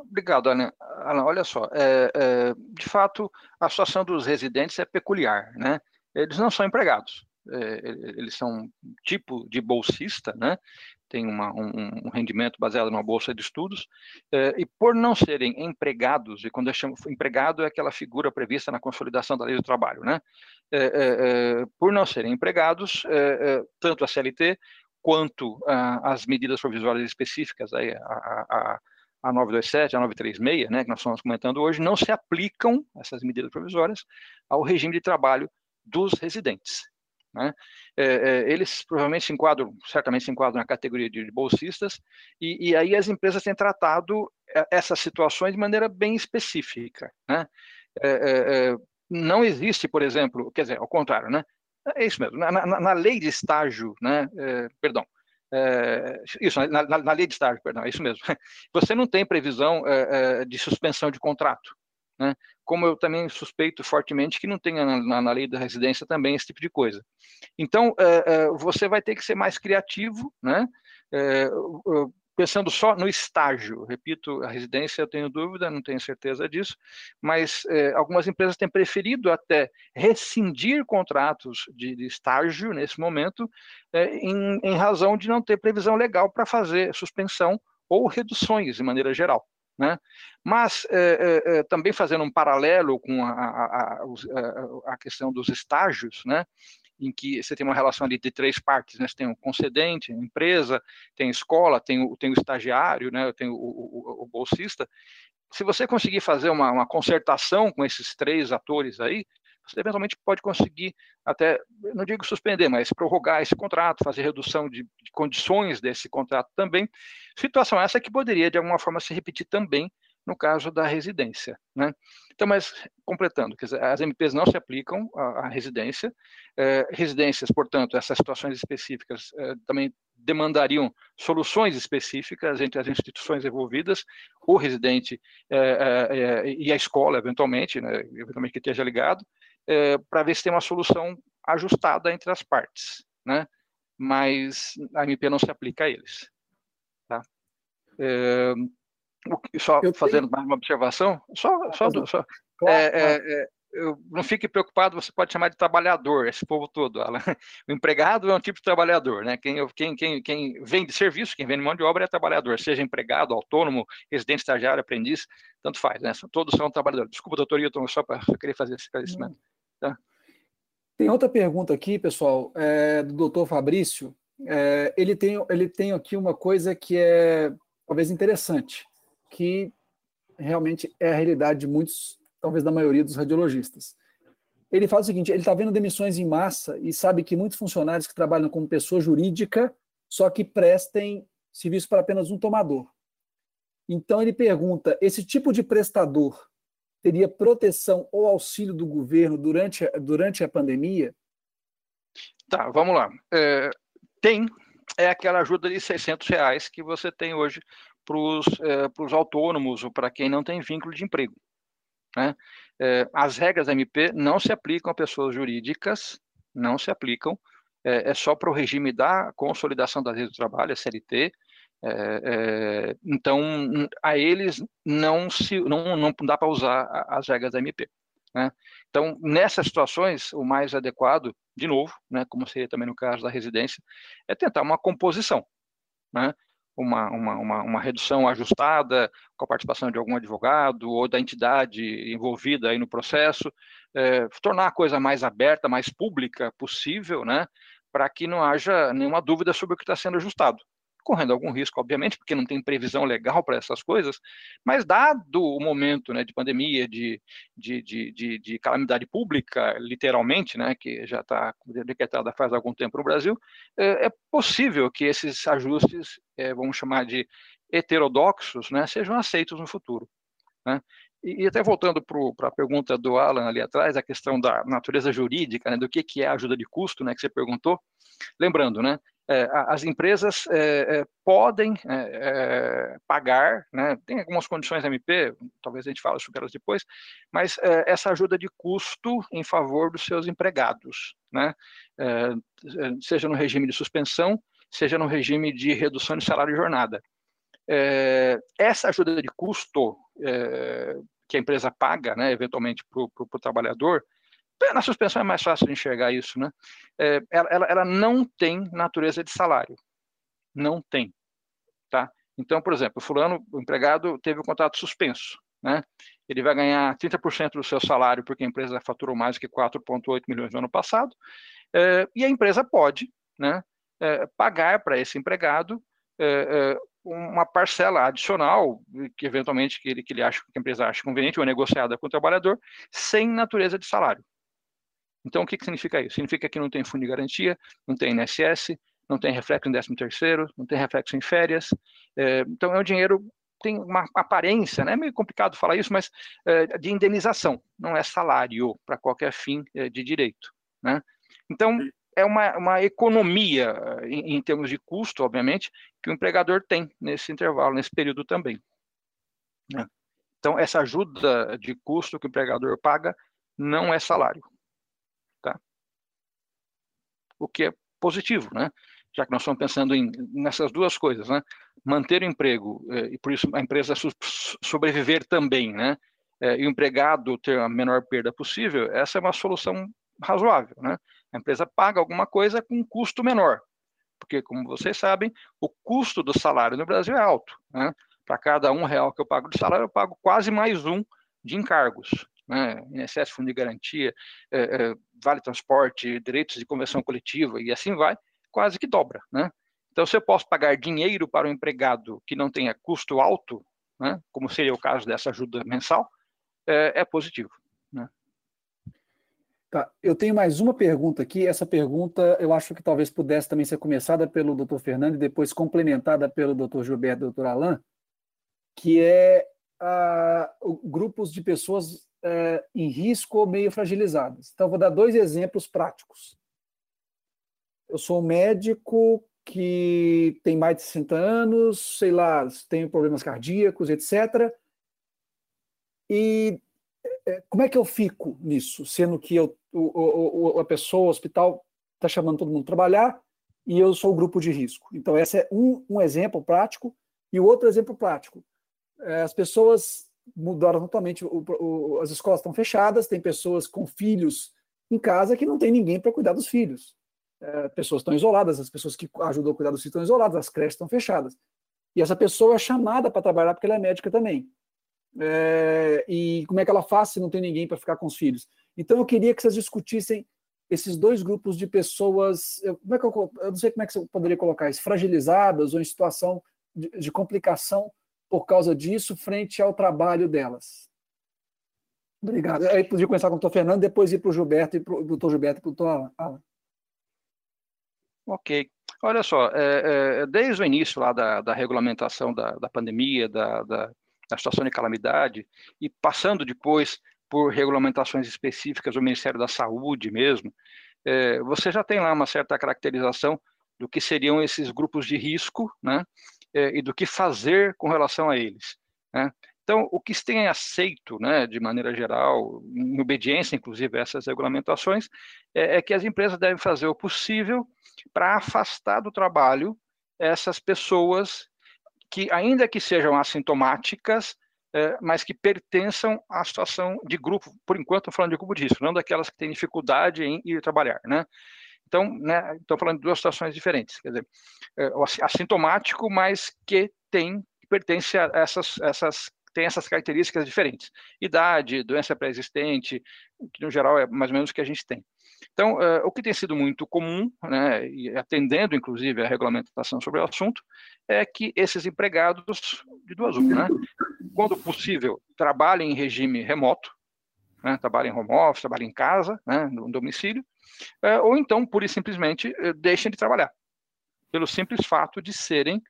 Obrigado, Alan. Alan olha só, é, é, de fato, a situação dos residentes é peculiar, né? Eles não são empregados, é, eles são um tipo de bolsista, né? Tem uma, um, um, rendimento baseado numa bolsa de estudos, é, e por não serem empregados, e quando eu chamo empregado é aquela figura prevista na consolidação da lei do trabalho, né? É, é, por não serem empregados, tanto a CLT quanto as medidas provisórias específicas, aí, a, a a 927, a 936, né, que nós estamos comentando hoje, não se aplicam, essas medidas provisórias, ao regime de trabalho dos residentes. Né? É, é, eles provavelmente se enquadram, certamente se enquadram na categoria de bolsistas, e, e aí as empresas têm tratado é, essas situações de maneira bem específica. Né? É, é, é, não existe, por exemplo, quer dizer, ao contrário, né? É isso mesmo. Na, na, na lei de estágio, né? perdão, é, isso, na, na, na, lei de estágio, perdão, é isso mesmo. Você não tem previsão é, de suspensão de contrato. Né? Como eu também suspeito fortemente que não tenha na, na, lei da residência também esse tipo de coisa. Então, é, você vai ter que ser mais criativo, né? Pensando só no estágio, repito, a residência eu tenho dúvida, não tenho certeza disso, mas é, algumas empresas têm preferido até rescindir contratos de, de estágio nesse momento, é, em, em, razão de não ter previsão legal para fazer suspensão ou reduções de maneira geral. Né? Mas é, também fazendo um paralelo com a, a, a, a questão dos estágios, né? Em que você tem uma relação ali de três partes, né? Você tem o concedente, a empresa, tem escola, tem o, tem o estagiário, né? Tem o, o, o bolsista. Se você conseguir fazer uma, uma concertação com esses três atores aí, você eventualmente pode conseguir até, não digo suspender, mas prorrogar esse contrato, fazer redução de, de, condições desse contrato também. Situação essa que poderia, de alguma forma, se repetir também no caso da residência. Né? Então, mas completando, dizer, as MPs não se aplicam à, à residência, é, residências, portanto, essas situações específicas é, também demandariam soluções específicas entre as instituições envolvidas, o residente é, e a escola, eventualmente, né, eventualmente que esteja ligado, para ver se tem uma solução ajustada entre as partes, né? mas a MP não se aplica a eles. Tá? É, só eu fazendo tenho... mais uma observação, só, só, só claro, é, claro. É, é eu, não fique preocupado, você pode chamar de trabalhador, esse povo todo. O empregado é um tipo de trabalhador, né? Quem, quem, quem, quem vende serviço, quem vende mão de obra é trabalhador, seja empregado, autônomo, residente, estagiário, aprendiz, tanto faz, né? Todos são trabalhadores. Desculpa, doutor Hilton, só para querer fazer esse esclarecimento. Tá? Tem outra pergunta aqui, pessoal, é, do doutor Fabrício. É, ele, tem, ele tem aqui uma coisa que é talvez interessante que realmente é a realidade de muitos, talvez da maioria dos radiologistas. Ele fala o seguinte: ele está vendo demissões em massa e sabe que muitos funcionários que trabalham como pessoa jurídica só que prestem serviço para apenas um tomador. Então ele pergunta: esse tipo de prestador teria proteção ou auxílio do governo durante, durante a pandemia? Tá, vamos lá. É, tem é aquela ajuda de 600 reais que você tem hoje para os é, autônomos ou para quem não tem vínculo de emprego. Né? É, as regras da MP não se aplicam a pessoas jurídicas, não se aplicam, é, é só para o regime da consolidação das redes do trabalho, a CLT. É, é, então, a eles não, se, não, não dá para usar as regras da MP. Né? Então, nessas situações, o mais adequado, de novo, né, como seria também no caso da residência, é tentar uma composição. Né? Uma, uma, uma, uma, redução ajustada com a participação de algum advogado ou da entidade envolvida aí no processo, é, tornar a coisa mais aberta, mais pública possível, né, para que não haja nenhuma dúvida sobre o que está sendo ajustado correndo algum risco, obviamente, porque não tem previsão legal para essas coisas, mas dado o momento né, de pandemia, de, de, de, de, calamidade pública, literalmente, né, que já está decretada faz algum tempo no Brasil, é, é possível que esses ajustes, é, vamos chamar de heterodoxos, né, sejam aceitos no futuro. Né? E, até voltando para a pergunta do Alan ali atrás, a questão da natureza jurídica, né, do que, que é ajuda de custo, né, que você perguntou, lembrando, né, as empresas é, é, podem pagar, né, tem algumas condições MP, talvez a gente fale sobre elas depois, mas essa ajuda de custo em favor dos seus empregados, né, seja no regime de suspensão, seja no regime de redução de salário e jornada. essa ajuda de custo que a empresa paga, né, eventualmente para o trabalhador, na suspensão é mais fácil de enxergar isso, né? É, ela, ela, ela, não tem natureza de salário. Não tem. Tá? Então, por exemplo, o fulano, o empregado, teve o contrato suspenso. Né? Ele vai ganhar 30% do seu salário porque a empresa faturou mais que 4,8 milhões no ano passado. É, e a empresa pode né, é, pagar para esse empregado é, é, uma parcela adicional, que eventualmente que ele, que ele acha que a empresa acha conveniente, ou negociada com o trabalhador, sem natureza de salário. Então, o que, que significa isso? Significa que não tem fundo de garantia, não tem INSS, não tem reflexo em 13 terceiro, não tem reflexo em férias. É, então, é um dinheiro tem uma aparência, né? é meio complicado falar isso, mas é, de indenização, não é salário para qualquer fim é, de direito. Né? Então, é uma, uma economia em, em, termos de custo, obviamente, que o empregador tem nesse intervalo, nesse período também. Né? Então, essa ajuda de custo que o empregador paga não é salário o que é positivo, né? Já que nós estamos pensando em, nessas duas coisas, né? Manter o emprego eh, e por isso a empresa sobreviver também, né? Eh, e o empregado ter a menor perda possível, essa é uma solução razoável, né? A empresa paga alguma coisa com um custo menor, porque como vocês sabem, o custo do salário no Brasil é alto, né? Para cada um real que eu pago de salário, eu pago quase mais um de encargos né, INSS, Fundo de Garantia, é, é, Vale Transporte, direitos de convenção coletiva e assim vai, quase que dobra. Né? Então, se eu posso pagar dinheiro para um empregado que não tenha custo alto, né, como seria o caso dessa ajuda mensal, é, é positivo. Né? Tá, eu tenho mais uma pergunta aqui. Essa pergunta eu acho que talvez pudesse também ser começada pelo Dr. Fernando e depois complementada pelo Dr. Gilberto e Dr. Alain, que é ah, grupos de pessoas eh, em risco ou meio fragilizadas. Então, vou dar dois exemplos práticos. Eu sou um médico que tem mais de 60 anos, sei lá, tenho problemas cardíacos, etc. E eh, como é que eu fico nisso, sendo que eu, o, o, a pessoa, o hospital, está chamando todo mundo para trabalhar e eu sou o grupo de risco. Então, esse é um, um exemplo prático. E o outro exemplo prático, é, as pessoas mudaram totalmente, o, o, as escolas estão fechadas, tem pessoas com filhos em casa que não tem ninguém para cuidar dos filhos. É, pessoas estão isoladas, as pessoas que ajudam a cuidar dos filhos estão isoladas, as creches estão fechadas. E essa pessoa é chamada para trabalhar porque ela é médica também. É, e como é que ela faz se não tem ninguém para ficar com os filhos? Então eu queria que vocês discutissem esses dois grupos de pessoas, como é que eu, eu não sei como é que você poderia colocar isso, fragilizadas ou em situação de, de complicação por causa disso frente ao trabalho delas. Obrigado. Aí podia começar com o doutor Fernando, depois ir para o Gilberto e para o doutor Gilberto e para o doutor Alan. Ok. Olha só, é, é, desde o início lá da, da regulamentação da, da pandemia, da, da, da situação de calamidade, e passando depois por regulamentações específicas do Ministério da Saúde mesmo, é, você já tem lá uma certa caracterização do que seriam esses grupos de risco, né, e do que fazer com relação a eles. Né? Então, o que se tem aceito, né, de maneira geral, em obediência, inclusive, a essas regulamentações, é, é que as empresas devem fazer o possível para afastar do trabalho essas pessoas que, ainda que sejam assintomáticas, é, mas que pertençam à situação de grupo, por enquanto estou falando de grupo de risco, não daquelas que têm dificuldade em ir trabalhar, né? Então, né, estou falando de duas situações diferentes, quer dizer, é, assintomático, mas que tem, pertence a essas, essas, tem essas características diferentes, idade, doença pré-existente, que no geral é mais ou menos o que a gente tem. Então, uh, o que tem sido muito comum, né, e atendendo inclusive a regulamentação sobre o assunto, é que esses empregados, de duas uma, né, quando possível, trabalhem em regime remoto, né, trabalhem em home office, trabalhem em casa, né, no domicílio, ou então, pura e simplesmente, uh, deixem de trabalhar, pelo simples fato de serem,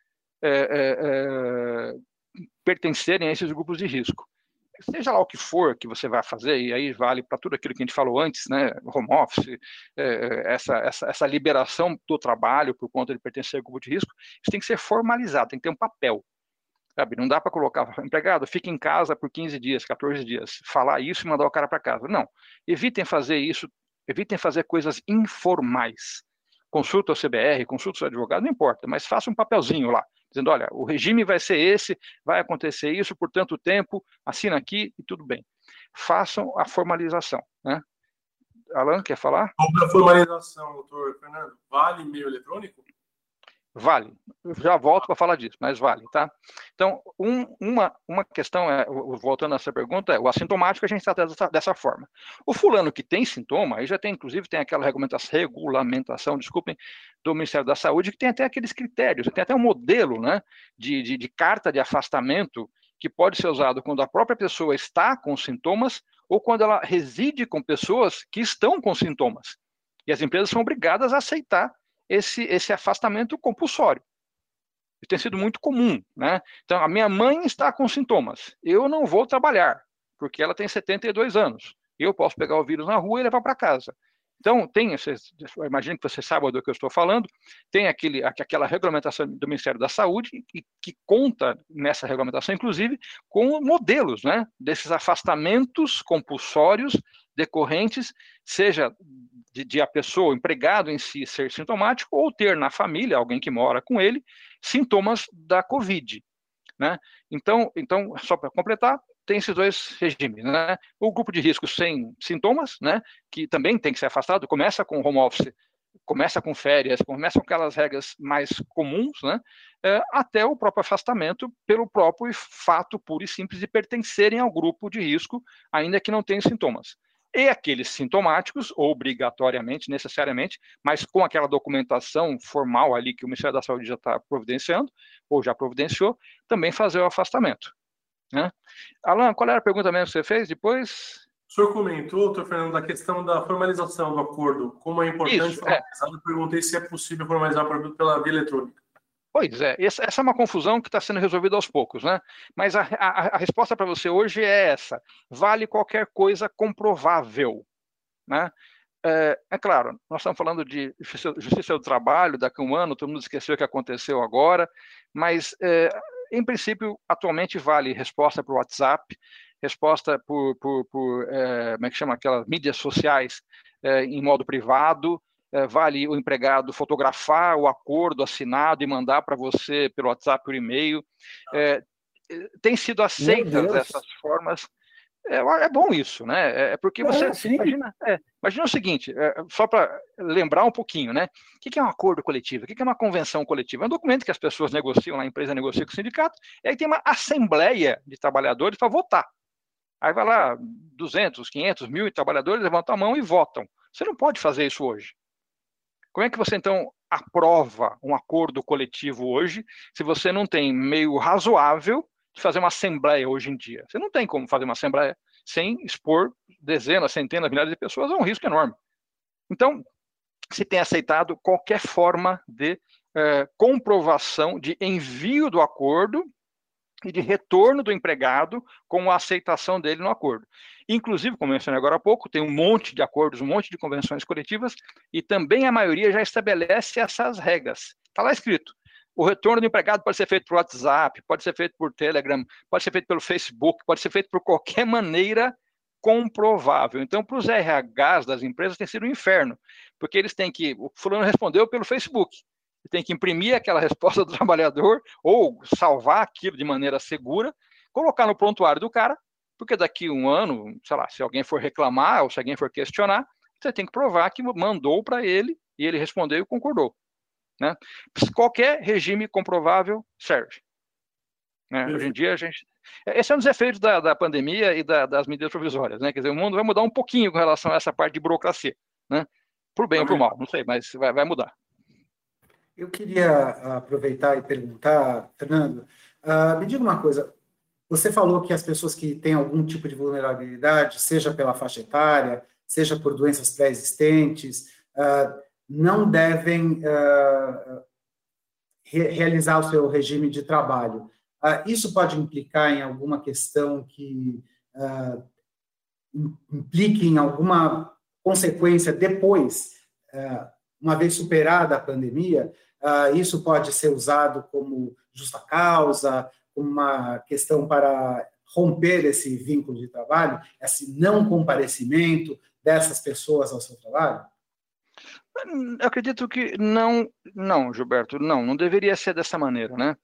pertencerem a esses grupos de risco seja lá o que for que você vai fazer, e aí vale para tudo aquilo que a gente falou antes, né, home office, é, essa, essa, essa liberação do trabalho por conta de pertencer ao grupo de risco, isso tem que ser formalizado, tem que ter um papel, sabe? Não dá para colocar, empregado, fica em casa por 15 dias, 14 dias, falar isso e mandar o cara para casa. Não, evitem fazer isso, evitem fazer coisas informais. Consulta o CBR, consulta o seu advogado, não importa, mas faça um papelzinho lá dizendo, olha, o regime vai ser esse, vai acontecer isso por tanto tempo, assina aqui e tudo bem. Façam a formalização, né? Alan, quer falar? Sobre a formalização, doutor Fernando, vale e-mail eletrônico? Vale. Já volto para falar disso, mas vale, tá? Então, um, uma, uma questão, é, voltando a essa pergunta, é o assintomático a gente trata dessa, dessa forma. O fulano que tem sintoma, aí já tem, inclusive, tem aquela regulamentação, regulamentação, desculpem, do Ministério da Saúde, que tem até aqueles critérios, tem até um modelo, né, de, de, de carta de afastamento que pode ser usado quando a própria pessoa está com sintomas ou quando ela reside com pessoas que estão com sintomas. E as empresas são obrigadas a aceitar esse, esse afastamento compulsório. Isso tem sido muito comum, né? Então, a minha mãe está com sintomas. Eu não vou trabalhar, porque ela tem 72 anos. Eu posso pegar o vírus na rua e levar para casa. Então, tem, imagino que você saiba do que eu estou falando, tem aquele, aquela regulamentação do Ministério da Saúde que, que conta nessa regulamentação, inclusive, com modelos né, desses afastamentos compulsórios decorrentes, seja de, de, a pessoa, o empregado em si, ser sintomático, ou ter na família, alguém que mora com ele, sintomas da Covid. Né? Então, então, só para completar, tem esses dois regimes, né? O grupo de risco sem sintomas, né? Que também tem que ser afastado, começa com home office, começa com férias, começa com aquelas regras mais comuns, né? É, até o próprio afastamento pelo próprio fato puro e simples de pertencerem ao grupo de risco, ainda que não tenham sintomas. E aqueles sintomáticos, obrigatoriamente, necessariamente, mas com aquela documentação formal ali que o Ministério da Saúde já está providenciando, ou já providenciou, também fazer o afastamento. Né? Alan, qual era a pergunta mesmo que você fez depois? O senhor comentou, doutor Fernando, da questão da formalização do acordo. Como é importante Isso, é. formalizar, é. eu perguntei se é possível formalizar o produto pela via eletrônica. Pois é, essa, é uma confusão que está sendo resolvida aos poucos, né? Mas a, a, a resposta para você hoje é essa: vale qualquer coisa comprovável, né? É, é, claro, nós estamos falando de justiça do trabalho, daqui a um ano, todo mundo esqueceu o que aconteceu agora, mas, é, em princípio, atualmente vale resposta por WhatsApp, resposta por, por, por é, como é que chama, aquelas mídias sociais é, em modo privado, vale o empregado fotografar o acordo assinado e mandar para você pelo WhatsApp, por e-mail. É, tem sido aceitas essas formas. É, é, bom isso, né? É, é porque você é, imagina, é, imagina o seguinte, é, só para lembrar um pouquinho, né? O que é um acordo coletivo? O que é uma convenção coletiva? É um documento que as pessoas negociam, a empresa negocia com o sindicato, e aí tem uma assembleia de trabalhadores para votar. Aí vai lá 200, 500 mil trabalhadores levantam a mão e votam. Você não pode fazer isso hoje. Como é que você então aprova um acordo coletivo hoje se você não tem meio razoável de fazer uma assembleia hoje em dia? Você não tem como fazer uma assembleia sem expor dezenas, centenas, milhares de pessoas a um risco enorme. Então, se tem aceitado qualquer forma de eh, comprovação de envio do acordo e de retorno do empregado com a aceitação dele no acordo. Inclusive, como mencionei agora há pouco, tem um monte de acordos, um monte de convenções coletivas, e também a maioria já estabelece essas regras. Está lá escrito. O retorno do empregado pode ser feito por WhatsApp, pode ser feito por Telegram, pode ser feito pelo Facebook, pode ser feito por qualquer maneira comprovável. Então, para os RHs das empresas tem sido um inferno, porque eles têm que. O fulano respondeu pelo Facebook tem que imprimir aquela resposta do trabalhador ou salvar aquilo de maneira segura, colocar no prontuário do cara, porque daqui um ano, sei lá, se alguém for reclamar ou se alguém for questionar, você tem que provar que mandou para ele e ele respondeu e concordou. Né? Qualquer regime comprovável serve. Né? Hoje em dia a gente. Esse é um dos efeitos da, da pandemia e da, das medidas provisórias. Né? Quer dizer, o mundo vai mudar um pouquinho com relação a essa parte de burocracia. Né? Por bem ou por mal, não sei, mas vai, vai mudar. Eu queria aproveitar e perguntar, Fernando, uh, me diga uma coisa. Você falou que as pessoas que têm algum tipo de vulnerabilidade, seja pela faixa etária, seja por doenças pré-existentes, uh, não devem uh, re realizar o seu regime de trabalho. isso pode implicar em alguma questão que implique em alguma consequência depois, uma vez superada a pandemia, isso pode ser usado como justa causa, uma questão para romper esse vínculo de trabalho, esse não comparecimento dessas pessoas ao seu trabalho? Eu acredito que não, não, Gilberto, não, não deveria ser dessa maneira, né?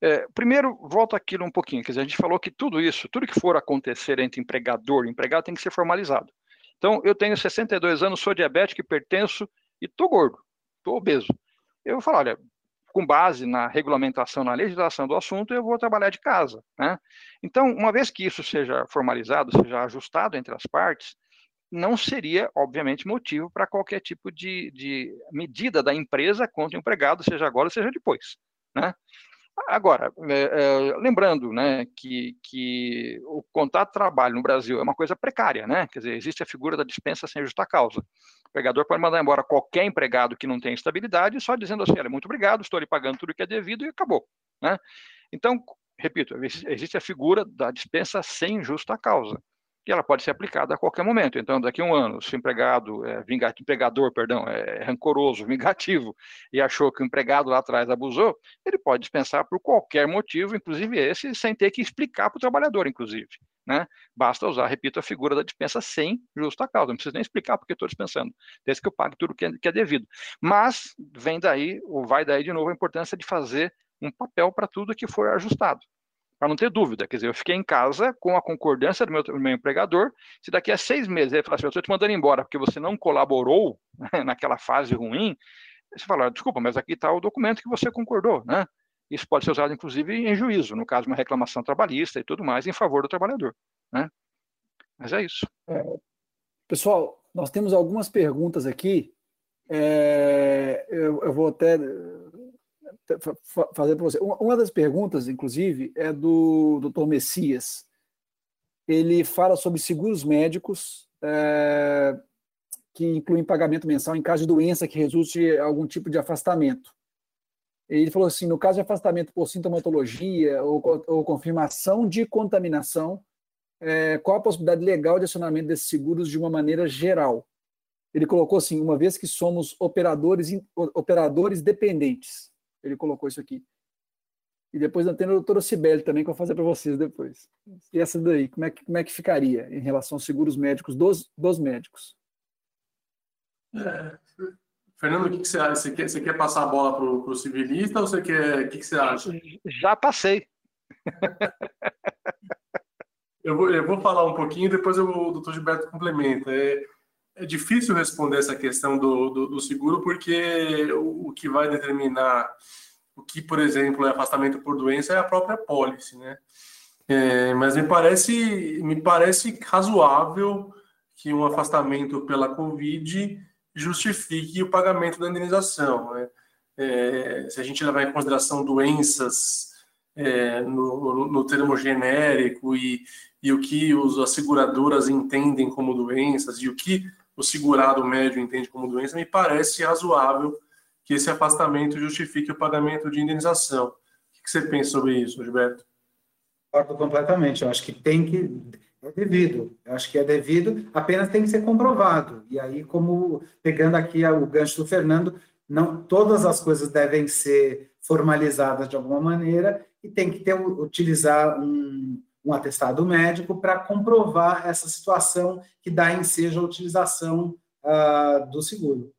É, primeiro, volta aquilo um pouquinho, quer dizer, a gente falou que tudo isso, tudo que for acontecer entre empregador e empregado tem que ser formalizado. Então, eu tenho 62 anos, sou diabético, pertenço e estou gordo, estou obeso eu vou falar, olha, com base na regulamentação, na legislação do assunto, eu vou trabalhar de casa. Né? Então, uma vez que isso seja formalizado, seja ajustado entre as partes, não seria, obviamente, motivo para qualquer tipo de, de, medida da empresa contra o empregado, seja agora, seja depois. Né? Agora, é, é, lembrando né, que, que o contrato de trabalho no Brasil é uma coisa precária, né? quer dizer, existe a figura da dispensa sem justa causa. O empregador pode mandar embora qualquer empregado que não tem estabilidade, só dizendo assim, olha, muito obrigado, estou lhe pagando tudo que é devido e acabou. Né? Então, repito, existe a figura da dispensa sem justa causa e ela pode ser aplicada a qualquer momento. Então, daqui a um ano, se o empregado, é, vingativo, empregador, perdão, é rancoroso, vingativo, e achou que o empregado lá atrás abusou, ele pode dispensar por qualquer motivo, inclusive esse, sem ter que explicar para o trabalhador, inclusive. Né? Basta usar, repito, a figura da dispensa sem justa causa. Não precisa nem explicar porque estou dispensando, desde que eu pague tudo que é, que é devido. Mas vem daí, ou vai daí de novo, a importância de fazer um papel para tudo que for ajustado para não ter dúvida. Quer dizer, eu fiquei em casa com a concordância do meu, do meu empregador. Se daqui a seis meses ele falar assim, eu estou te mandando embora porque você não colaborou né, naquela fase ruim, você fala, desculpa, mas aqui está o documento que você concordou, né? Isso pode ser usado, inclusive, em juízo, no caso, uma reclamação trabalhista e tudo mais, em favor do trabalhador, né? Mas é isso. É, pessoal, nós temos algumas perguntas aqui. É, eu, eu, vou até fazer para você. Uma das perguntas, inclusive, é do Dr. Messias. Ele fala sobre seguros médicos é, que incluem pagamento mensal em caso de doença que resulte algum tipo de afastamento. Ele falou assim: no caso de afastamento por sintomatologia ou, ou confirmação de contaminação, é, qual a possibilidade legal de acionamento desses seguros de uma maneira geral? Ele colocou assim: uma vez que somos operadores, operadores dependentes. Ele colocou isso aqui. E depois tem a doutora Cibele também, que eu vou fazer para vocês depois. E essa daí, como é, que, como é que ficaria em relação aos seguros médicos dos, dos médicos? É, Fernando, o que, que, você acha? Você quer, você quer passar a bola para o civilista ou você quer. O que, que você acha? Já passei. eu, vou, eu vou falar um pouquinho, depois eu, o doutor Gilberto complementa. É, é difícil responder essa questão do, do, do seguro, porque o, o que vai determinar o que, por exemplo, é afastamento por doença é a própria pólice, né? É, mas me parece, me parece razoável que um afastamento pela Covid justifique o pagamento da indenização. Né? É, se a gente levar em consideração doenças é, no, no, termo genérico e, e o que os, as seguradoras entendem como doenças e o que o segurado médio entende como doença, me parece razoável que esse afastamento justifique o pagamento de indenização. O que você pensa sobre isso, Gilberto? Concordo completamente. Eu acho que tem que é devido. Eu acho que é devido, apenas tem que ser comprovado. E aí, como pegando aqui o gancho do Fernando, não todas as coisas devem ser formalizadas de alguma maneira e tem que ter utilizar um, um atestado médico para comprovar essa situação que dá em seja a utilização uh, do seguro.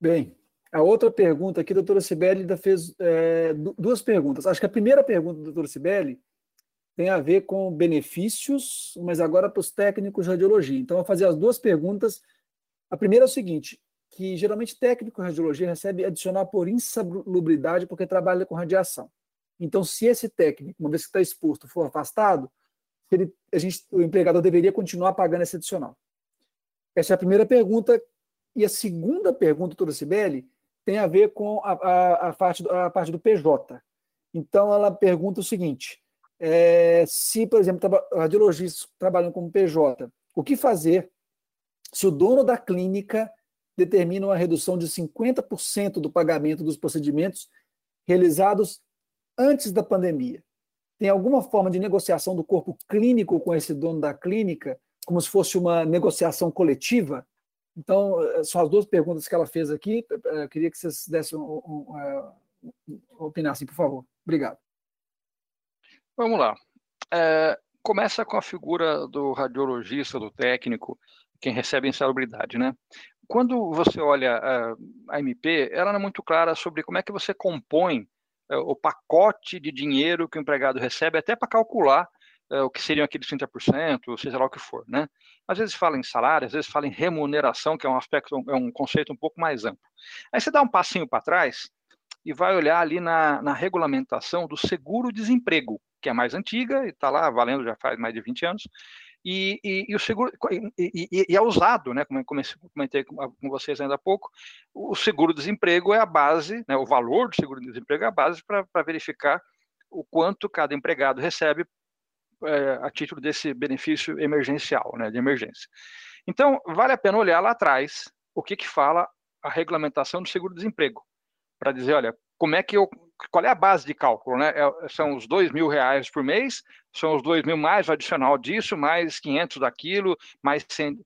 Bem, a outra pergunta aqui, a doutora Sibeli ainda fez é, duas perguntas. Acho que a primeira pergunta doutora Sibeli tem a ver com benefícios, mas agora para os técnicos de radiologia. Então, eu vou fazer as duas perguntas. A primeira é o seguinte, que geralmente técnico de radiologia recebe adicional por insalubridade porque trabalha com radiação. Então, se esse técnico, uma vez que está exposto, for afastado, ele, a gente, o empregador deveria continuar pagando esse adicional. Essa é a primeira pergunta e a segunda pergunta, doutora Sibeli, tem a ver com a, a, a, parte, a parte do PJ. Então, ela pergunta o seguinte: é, se, por exemplo, radiologistas trabalham como PJ, o que fazer se o dono da clínica determina uma redução de 50% do pagamento dos procedimentos realizados antes da pandemia? Tem alguma forma de negociação do corpo clínico com esse dono da clínica, como se fosse uma negociação coletiva? Então, eh, são as duas perguntas que ela fez aqui. Eu queria que vocês dessem um, um, um, opinassem, por favor. Obrigado. Vamos lá. É, começa com a figura do radiologista, do técnico, quem recebe insalubridade, né? Quando você olha a, a MP, ela não é muito clara sobre como é que você compõe o pacote de dinheiro que o empregado recebe, até para calcular é, o que seriam aqueles 30%, seja lá o que for, né? Às vezes fala em salário, às vezes fala em remuneração, que é um aspecto, é um conceito um pouco mais amplo. Aí você dá um passinho para trás e vai olhar ali na, na regulamentação do seguro-desemprego, que é mais antiga e está lá valendo já faz mais de 20 anos, e, e, e, o seguro e, e, é usado, né? Como eu comentei com vocês ainda há pouco, o seguro-desemprego é a base, né, o valor do seguro-desemprego é a base para verificar o quanto cada empregado recebe é, a título desse benefício emergencial, né, de emergência. Então, vale a pena olhar lá atrás o que, que fala a regulamentação do seguro-desemprego, para dizer, olha, como é que eu, qual é a base de cálculo, né? É, são os dois mil reais por mês, são os dois mil mais o adicional disso, mais 500 daquilo, mais 100,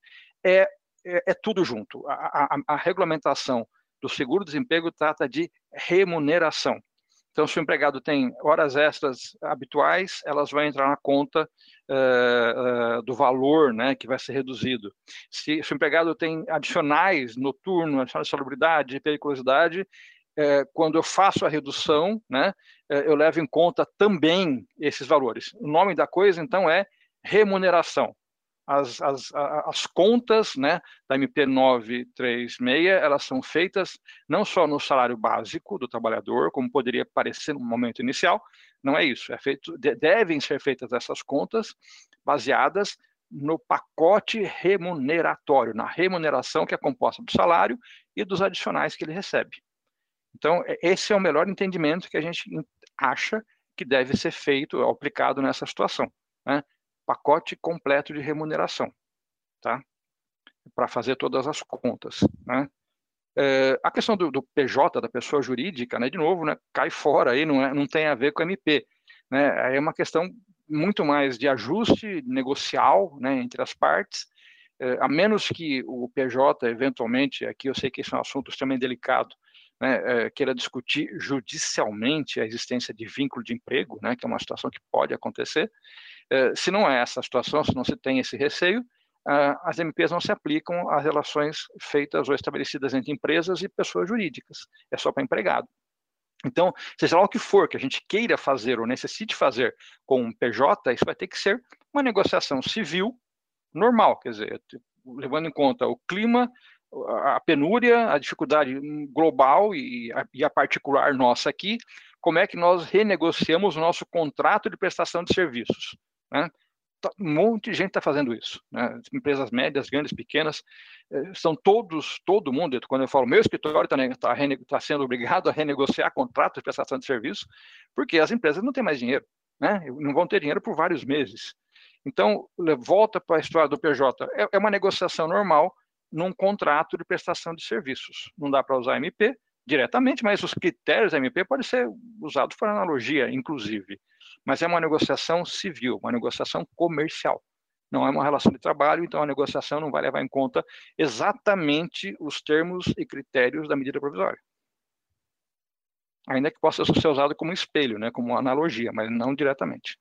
é, é, é tudo junto. A, a, a regulamentação do seguro-desemprego trata de remuneração. Então, se o empregado tem horas extras habituais, elas vão entrar na conta uh, uh, do valor né, que vai ser reduzido. Se, se, o empregado tem adicionais noturno, adicionais de salubridade, periculosidade, uh, quando eu faço a redução, né, eu levo em conta também esses valores. O nome da coisa, então, é remuneração as, as, as contas né, da MP 936, elas são feitas não só no salário básico do trabalhador, como poderia parecer no momento inicial, não é isso, é feito, devem ser feitas essas contas baseadas no pacote remuneratório, na remuneração que é composta do salário e dos adicionais que ele recebe. Então, esse é o melhor entendimento que a gente acha que deve ser feito, aplicado nessa situação. Né? pacote completo de remuneração, tá? Para fazer todas as contas, né? É, a questão do, do, PJ, da pessoa jurídica, né, de novo, né, cai fora aí, não, é, não tem a ver com MP. Né, é uma questão muito mais de ajuste negocial né, entre as partes, é, a menos que o PJ, eventualmente, aqui eu sei que esse é um assunto extremamente delicado, né, é, queira discutir judicialmente a existência de vínculo de emprego, né, que é uma situação que pode acontecer. É, se não é essa situação, se não se tem esse receio, as MPs não se aplicam às relações feitas ou estabelecidas entre empresas e pessoas jurídicas, é só para empregado. Então, seja lá o que for que a gente queira fazer ou necessite fazer com um PJ, isso vai ter que ser uma negociação civil normal, quer dizer, levando em conta o clima, a penúria, a dificuldade global e a, e a, particular nossa aqui, como é que nós renegociamos o nosso contrato de prestação de serviços. Né? Tá, um monte de gente está fazendo isso. Né? Empresas médias, grandes, pequenas, eh, são todos, todo mundo, quando eu falo meu escritório está tá, tá sendo obrigado a renegociar contrato de prestação de serviço, porque as empresas não têm mais dinheiro, né? não vão ter dinheiro por vários meses. Então, volta para a história do PJ. É, é uma negociação normal num contrato de prestação de serviços. Não dá para usar MP diretamente, mas os critérios da MP podem ser usados por analogia, inclusive. Mas é uma negociação civil, uma negociação comercial. Não é uma relação de trabalho, então a negociação não vai levar em conta exatamente os termos e critérios da medida provisória. Ainda que possa ser usado como espelho, né, como analogia, mas não diretamente.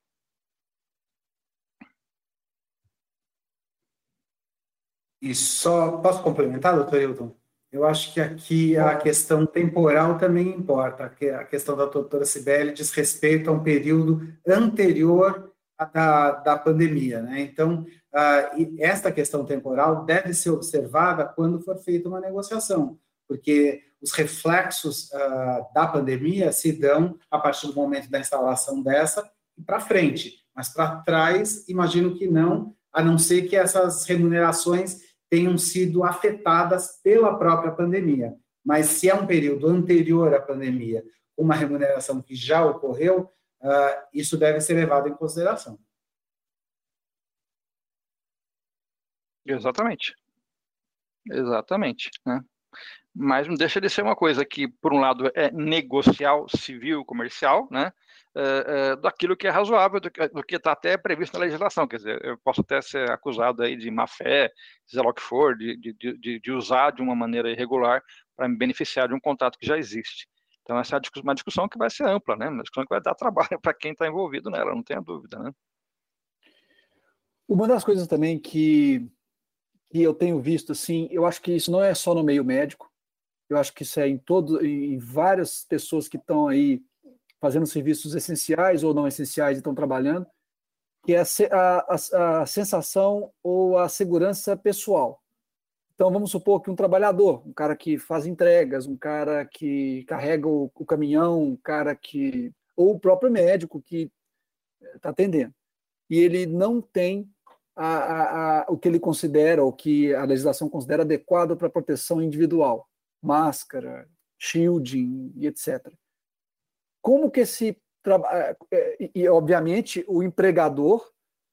E só posso complementar, doutor Hilton? Eu acho que aqui a questão temporal também importa. A questão da doutora Sibeli diz respeito a um período anterior à da, da pandemia. Né? Então, uh, esta questão temporal deve ser observada quando for feita uma negociação, porque os reflexos uh, da pandemia se dão a partir do momento da instalação dessa e para frente. Mas para trás, imagino que não, a não ser que essas remunerações tenham sido afetadas pela própria pandemia. Mas se é um período anterior à pandemia, uma remuneração que já ocorreu, uh, isso deve ser levado em consideração. Exatamente. Exatamente. Né? Mas não deixa de ser uma coisa que, por um lado, é negocial, civil, comercial, né? uh, uh, daquilo que é razoável, do, do que está até previsto na legislação. Quer dizer, eu posso até ser acusado aí de má fé, seja lá o que for, de, de, de, de usar de uma maneira irregular para me beneficiar de um contrato que já existe. Então, essa é uma discussão que vai ser ampla, né? Uma discussão que vai dar trabalho para quem está envolvido nela, não tenha dúvida, né? Uma das coisas também que, que eu tenho visto, assim, eu acho que isso não é só no meio médico, eu acho que isso é em todo, em várias pessoas que estão aí fazendo serviços essenciais ou não essenciais e estão trabalhando, que é a, a, a sensação ou a segurança pessoal. Então, vamos supor que um trabalhador, um cara que faz entregas, um cara que carrega o, o caminhão, um cara que. ou o próprio médico que está atendendo. E ele não tem a, a, a, o que ele considera, o que a legislação considera adequado para proteção individual, máscara, shielding e etc como que esse. É, é, e, obviamente, o empregador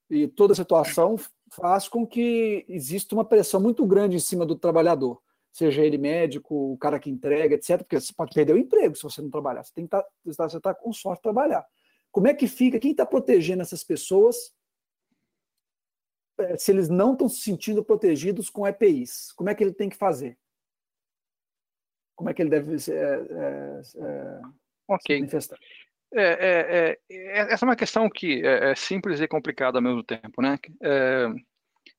e toda a situação faz com que exista uma pressão muito grande em cima do trabalhador, seja ele médico, o cara que entrega, etc., porque você pode perder o emprego se você não trabalhar. Você tem que estar, você está com sorte de trabalhar. Como é que fica? Quem está protegendo essas pessoas se eles não estão se sentindo protegidos com EPIs? Como é que ele tem que fazer? Como é que ele deve é, é, Ok. É, é, é, essa é uma questão que é, é, simples e complicada ao mesmo tempo, né? É,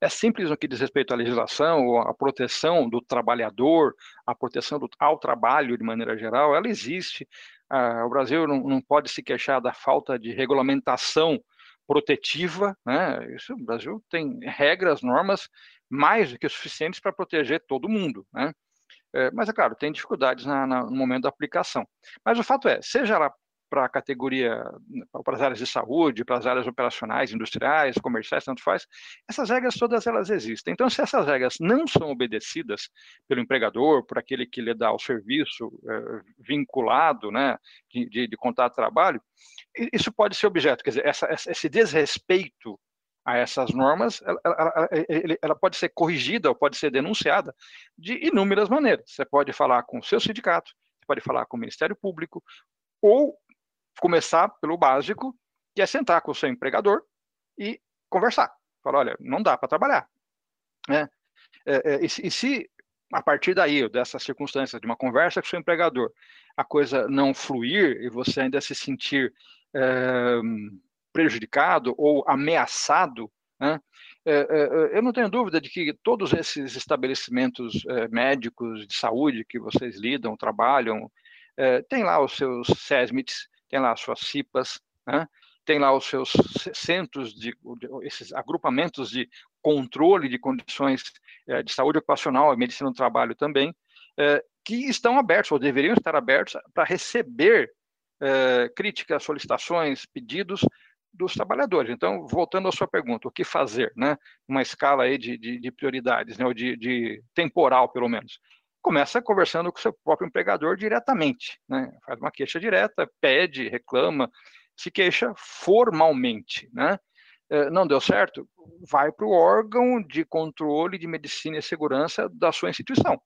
é, simples no que diz respeito à legislação, ou à proteção do trabalhador, a proteção do, ao trabalho de maneira geral, ela existe. Ah, o Brasil não, não, pode se queixar da falta de regulamentação protetiva, né? Isso, o Brasil tem regras, normas mais do que suficientes para proteger todo mundo, né? É, mas, é claro, tem dificuldades na, na, no momento da aplicação. Mas o fato é, seja lá para a categoria, para as áreas de saúde, para as áreas operacionais, industriais, comerciais, tanto faz, essas regras todas elas existem. Então, se essas regras não são obedecidas pelo empregador, por aquele que lhe dá o serviço é, vinculado, né, de, de, de contato de trabalho, isso pode ser objeto, quer dizer, essa, esse desrespeito a essas normas, ela, ela, ela, pode ser corrigida ou pode ser denunciada de inúmeras maneiras. Você pode falar com o seu sindicato, você pode falar com o Ministério Público, ou começar pelo básico, que é sentar com o seu empregador e conversar. Falar, olha, não dá para trabalhar. Né? É, é, e, e se a partir daí, dessas circunstâncias, de uma conversa com o seu empregador, a coisa não fluir e você ainda se sentir é, prejudicado ou ameaçado, né? É, é, eu não tenho dúvida de que todos esses estabelecimentos médicos de saúde que vocês lidam, trabalham, têm lá os seus SESMITs, tem lá as suas CIPAs, né? tem lá os seus centros de, esses agrupamentos de controle de condições de saúde ocupacional e medicina do trabalho também, que estão abertos ou deveriam estar abertos para receber críticas, solicitações, pedidos dos trabalhadores. Então, voltando à sua pergunta, o que fazer, né? Uma escala aí de, de, de prioridades, né? Ou de, de, temporal, pelo menos. Começa conversando com o seu próprio empregador diretamente, né? Faz uma queixa direta, pede, reclama, se queixa formalmente, né? É, não deu certo, vai para o órgão de controle de medicina e segurança da sua instituição.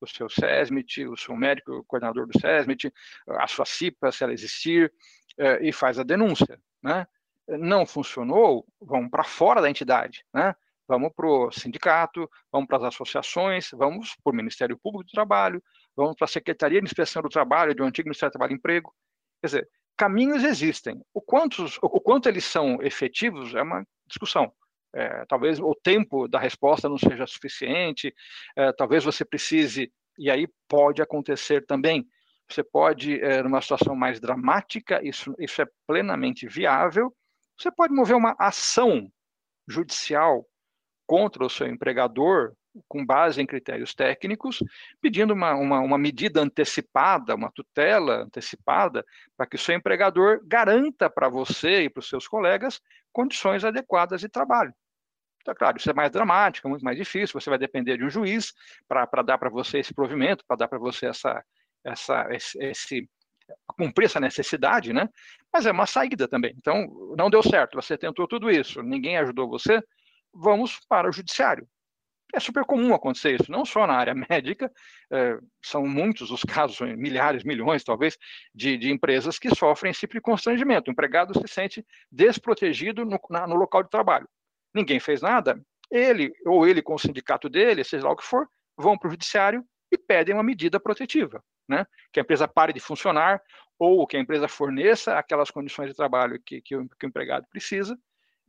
O seu SESMIT, o seu médico o coordenador do SESMIT, a sua CIPA, se ela existir, é, e faz a denúncia né? Não funcionou, vamos para fora da entidade, né? Vamos para o sindicato, vamos para as associações, vamos para o Ministério Público do Trabalho, vamos para a Secretaria de Inspeção do Trabalho, do antigo Ministério do Trabalho e Emprego. Quer dizer, caminhos existem. O, quantos, o quanto eles são efetivos é uma discussão. É, talvez o tempo da resposta não seja suficiente, é, talvez você precise, e aí pode acontecer também, você pode, é, numa situação mais dramática, isso, isso é plenamente viável, você pode mover uma ação judicial contra o seu empregador, com base em critérios técnicos, pedindo uma, uma, uma medida antecipada, uma tutela antecipada, para que o seu empregador garanta para você e para os seus colegas condições adequadas de trabalho. Então, claro, isso é mais dramático, é muito mais difícil, você vai depender de um juiz para dar para você esse provimento, para dar para você essa, essa, esse, esse cumprir essa necessidade, né? Mas é uma saída também. Então, não deu certo, você tentou tudo isso, ninguém ajudou você, vamos para o judiciário. É super comum acontecer isso, não só na área médica, é, são muitos os casos, milhares, milhões talvez, de, de, empresas que sofrem esse tipo de constrangimento. O empregado se sente desprotegido no, na, no local de trabalho. Ninguém fez nada, ele ou ele com o sindicato dele, seja lá o que for, vão para o judiciário e pedem uma medida protetiva né? que a empresa pare de funcionar ou que a empresa forneça aquelas condições de trabalho que, que, o, que o empregado precisa.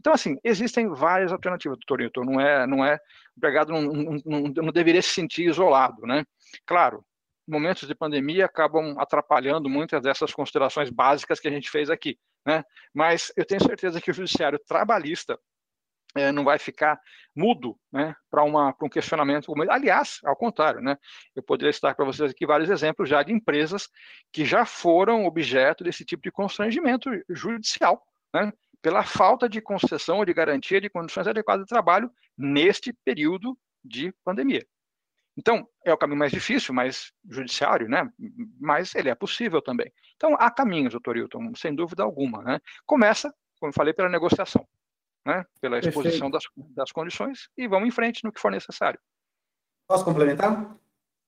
Então, assim, existem várias alternativas, doutor Newton, não é, não é, o empregado não, não, não, deveria se sentir isolado, né? Claro, momentos de pandemia acabam atrapalhando muitas dessas considerações básicas que a gente fez aqui, né? Mas eu tenho certeza que o judiciário trabalhista é, não vai ficar mudo né, para um questionamento. Aliás, ao contrário, né, eu poderia citar para vocês aqui vários exemplos já de empresas que já foram objeto desse tipo de constrangimento judicial, né, pela falta de concessão ou de garantia de condições adequadas de trabalho neste período de pandemia. Então, é o caminho mais difícil, mais judiciário, né? Mas ele é possível também. Então, há caminhos, doutor Hilton, sem dúvida alguma, né? Começa, como eu falei, pela negociação né, pela exposição das, das condições e vamos em frente no que for necessário. Posso complementar?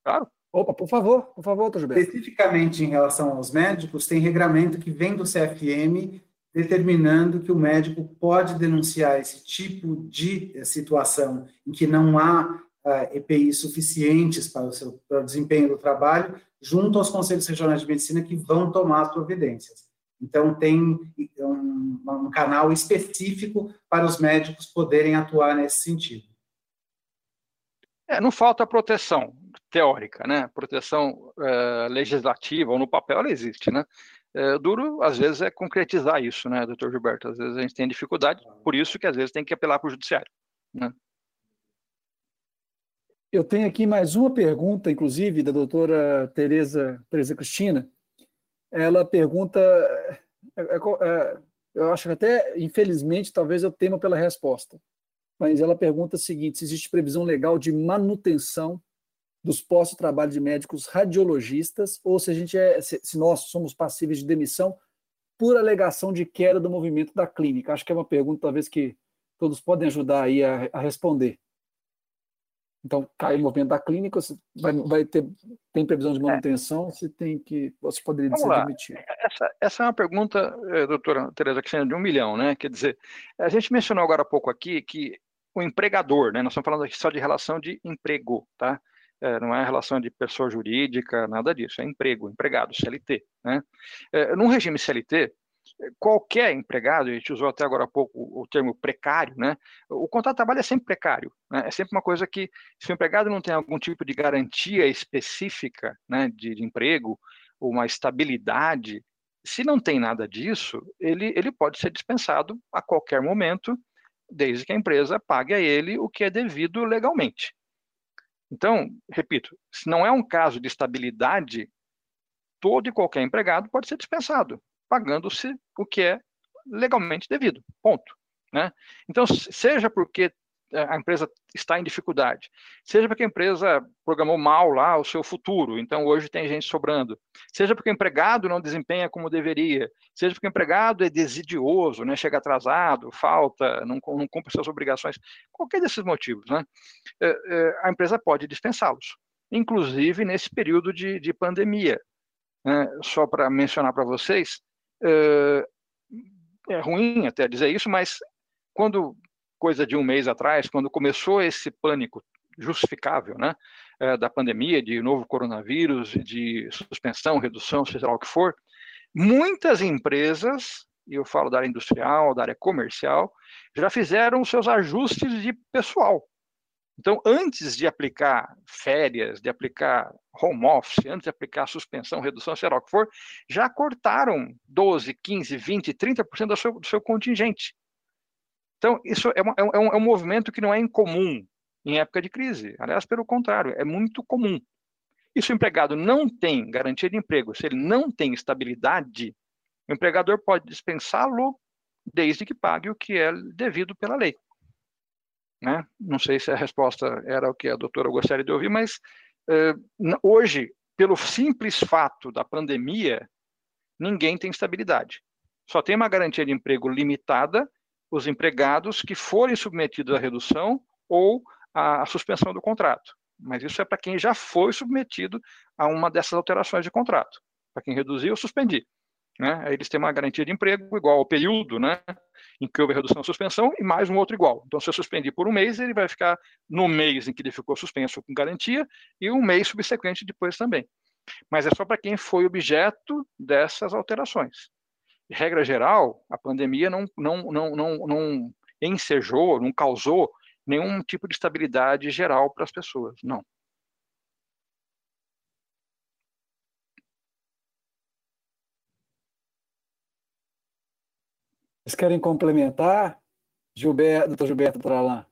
Claro. Opa, por favor, por favor, doutor Gilberto. Especificamente em relação aos médicos, tem regramento que vem do CFM determinando que o médico pode denunciar esse tipo de eh, situação em que não há uh, eh, EPIs suficientes para o, seu, para o desempenho do trabalho, junto aos conselhos regionais de medicina que vão tomar as providências. Então, tem um, um, canal específico para os médicos poderem atuar nesse sentido. É, não falta proteção teórica, né? Proteção legislativa ou no papel ela existe, né? É, duro, às vezes, é concretizar isso, né, doutor Gilberto? Às vezes a gente tem dificuldade, por isso que às vezes tem que apelar para o judiciário, né? Eu tenho aqui mais uma pergunta, inclusive, da doutora Tereza, Tereza Cristina, ela pergunta, é, é, é, eu acho que até, infelizmente, talvez eu tema pela resposta, mas ela pergunta o seguinte, se existe previsão legal de manutenção dos postos de trabalho de médicos radiologistas, ou se a gente é, se, se nós somos passíveis de demissão por alegação de queda do movimento da clínica. Acho que é uma pergunta, talvez, que todos podem ajudar aí a, a responder. Então, cai o movimento da clínica, você vai, vai ter, tem previsão de é. manutenção, você tem que, você poderia Vamos ser lá. demitido. Essa, essa é uma pergunta, eh, doutora Tereza Cristina, de um milhão, né? Quer dizer, a gente mencionou agora há pouco aqui que o empregador, né? Nós estamos falando aqui só de relação de emprego, tá? É, não é relação de pessoa jurídica, nada disso, é emprego, empregado, CLT, né? É, num regime CLT, qualquer empregado, a gente usou até agora há pouco o termo precário, né? O contrato de trabalho é sempre precário, né? É sempre uma coisa que, se o empregado não tem algum tipo de garantia específica, né, de, de emprego, uma estabilidade, se não tem nada disso, ele, ele pode ser dispensado a qualquer momento, desde que a empresa pague a ele o que é devido legalmente. Então, repito, se não é um caso de estabilidade, todo e qualquer empregado pode ser dispensado pagando-se o que é legalmente devido. Ponto. Né? Então, seja porque a empresa está em dificuldade, seja porque a empresa programou mal lá o seu futuro, então hoje tem gente sobrando, seja porque o empregado não desempenha como deveria, seja porque o empregado é desidioso, né, chega atrasado, falta, não, não cumpre suas obrigações, qualquer desses motivos, né, é, é, a empresa pode dispensá-los, inclusive nesse período de, de pandemia. Né, só para mencionar para vocês, é, é ruim até dizer isso, mas quando, coisa de um mês atrás, quando começou esse pânico justificável, né, é, da pandemia, de novo coronavírus, de suspensão, redução, seja lá o que for, muitas empresas, e eu falo da área industrial, da área comercial, já fizeram seus ajustes de pessoal. Então, antes de aplicar férias, de aplicar home office, antes de aplicar suspensão, redução, sei lá o que for, já cortaram 12, 15, 20, 30% do seu, do seu contingente. Então, isso é, uma, é, um, é um movimento que não é incomum em época de crise. Aliás, pelo contrário, é muito comum. E se o empregado não tem garantia de emprego, se ele não tem estabilidade, o empregador pode dispensá-lo desde que pague o que é devido pela lei. Né? Não sei se a resposta era o que a doutora gostaria de ouvir, mas hoje, pelo simples fato da pandemia, ninguém tem estabilidade. Só tem uma garantia de emprego limitada os empregados que forem submetidos à redução ou à suspensão do contrato. Mas isso é para quem já foi submetido a uma dessas alterações de contrato. Para quem reduziu, eu suspendi. Né? Eles têm uma garantia de emprego igual ao período né, em que houve redução ou suspensão e mais um outro igual. Então, se eu suspendi por um mês, ele vai ficar no mês em que ele ficou suspenso com garantia e um mês subsequente depois também. Mas é só para quem foi objeto dessas alterações. De regra geral, a pandemia não, não, não, não, não ensejou, não causou nenhum tipo de estabilidade geral para as pessoas, não. Vocês querem complementar? Gilberto, doutor Gilberto Tralã.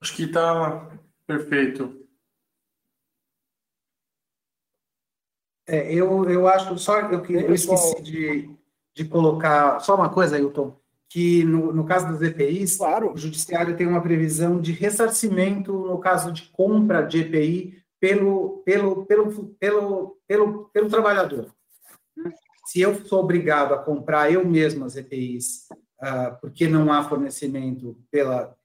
Acho que está perfeito. É, eu, eu acho só eu, eu esqueci de, de colocar só uma coisa, Ailton, que no, no caso das EPIs, claro. o judiciário tem uma previsão de ressarcimento no caso de compra de EPI pelo, pelo, pelo, pelo, pelo, pelo trabalhador se eu sou obrigado a comprar eu mesmo as EPIs, uh, ah, porque não há fornecimento pela,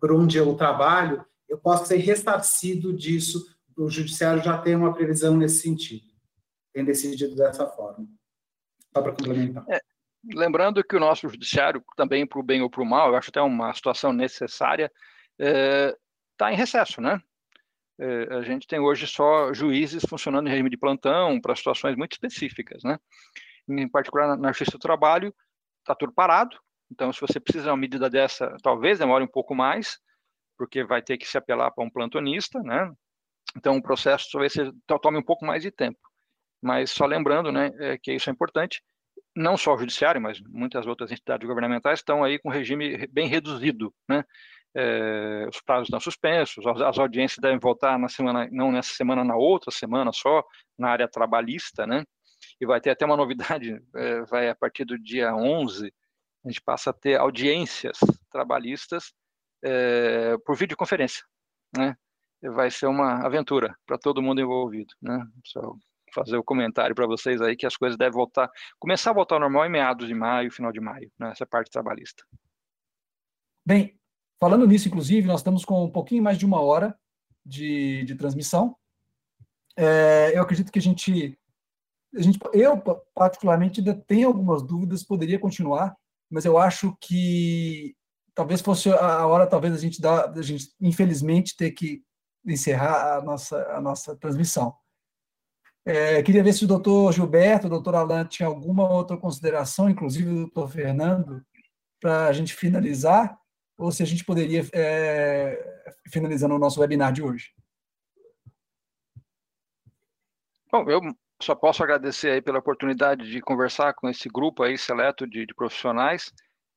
por onde eu trabalho, eu posso ser ressarcido disso. O judiciário já tem uma previsão nesse sentido, tem decidido dessa forma. Só para complementar. É, lembrando que o nosso judiciário, também para o bem ou para o mal, eu acho até uma situação necessária, está é, tá em recesso, né? É, a gente tem hoje só juízes funcionando em regime de plantão para situações muito específicas, né? Em particular na Justiça do Trabalho, está tudo parado. Então, se você precisa de uma medida dessa, talvez demore um pouco mais, porque vai ter que se apelar para um plantonista, né? Então, o processo talvez tome um pouco mais de tempo. Mas só lembrando, né, é que isso é importante. Não só o judiciário, mas muitas outras entidades governamentais estão aí com regime bem reduzido, né? é, os prazos estão suspensos, as, as, audiências devem voltar na semana, não nessa semana, na outra semana só, na área trabalhista, né? E vai ter até uma novidade, é, vai a partir do dia 11, a gente passa a ter audiências trabalhistas é, por videoconferência, né? Vai ser uma aventura para todo mundo envolvido, né? Só fazer o comentário para vocês aí que as coisas devem voltar, começar a voltar ao normal em meados de maio, final de maio, nessa né? parte trabalhista. Bem, falando nisso, inclusive, nós estamos com um pouquinho mais de uma hora de, de transmissão. É, eu acredito que a gente, a gente, eu particularmente ainda tenho algumas dúvidas, poderia continuar, mas eu acho que talvez fosse a hora, talvez a gente dá, a gente infelizmente ter que encerrar a nossa a nossa transmissão. É, queria ver se o doutor Gilberto, o doutor Alan tinha alguma outra consideração, inclusive o doutor Fernando, para a gente finalizar, ou se a gente poderia é, finalizando o nosso webinar de hoje. Bom, eu só posso agradecer aí pela oportunidade de conversar com esse grupo aí seleto de, de profissionais.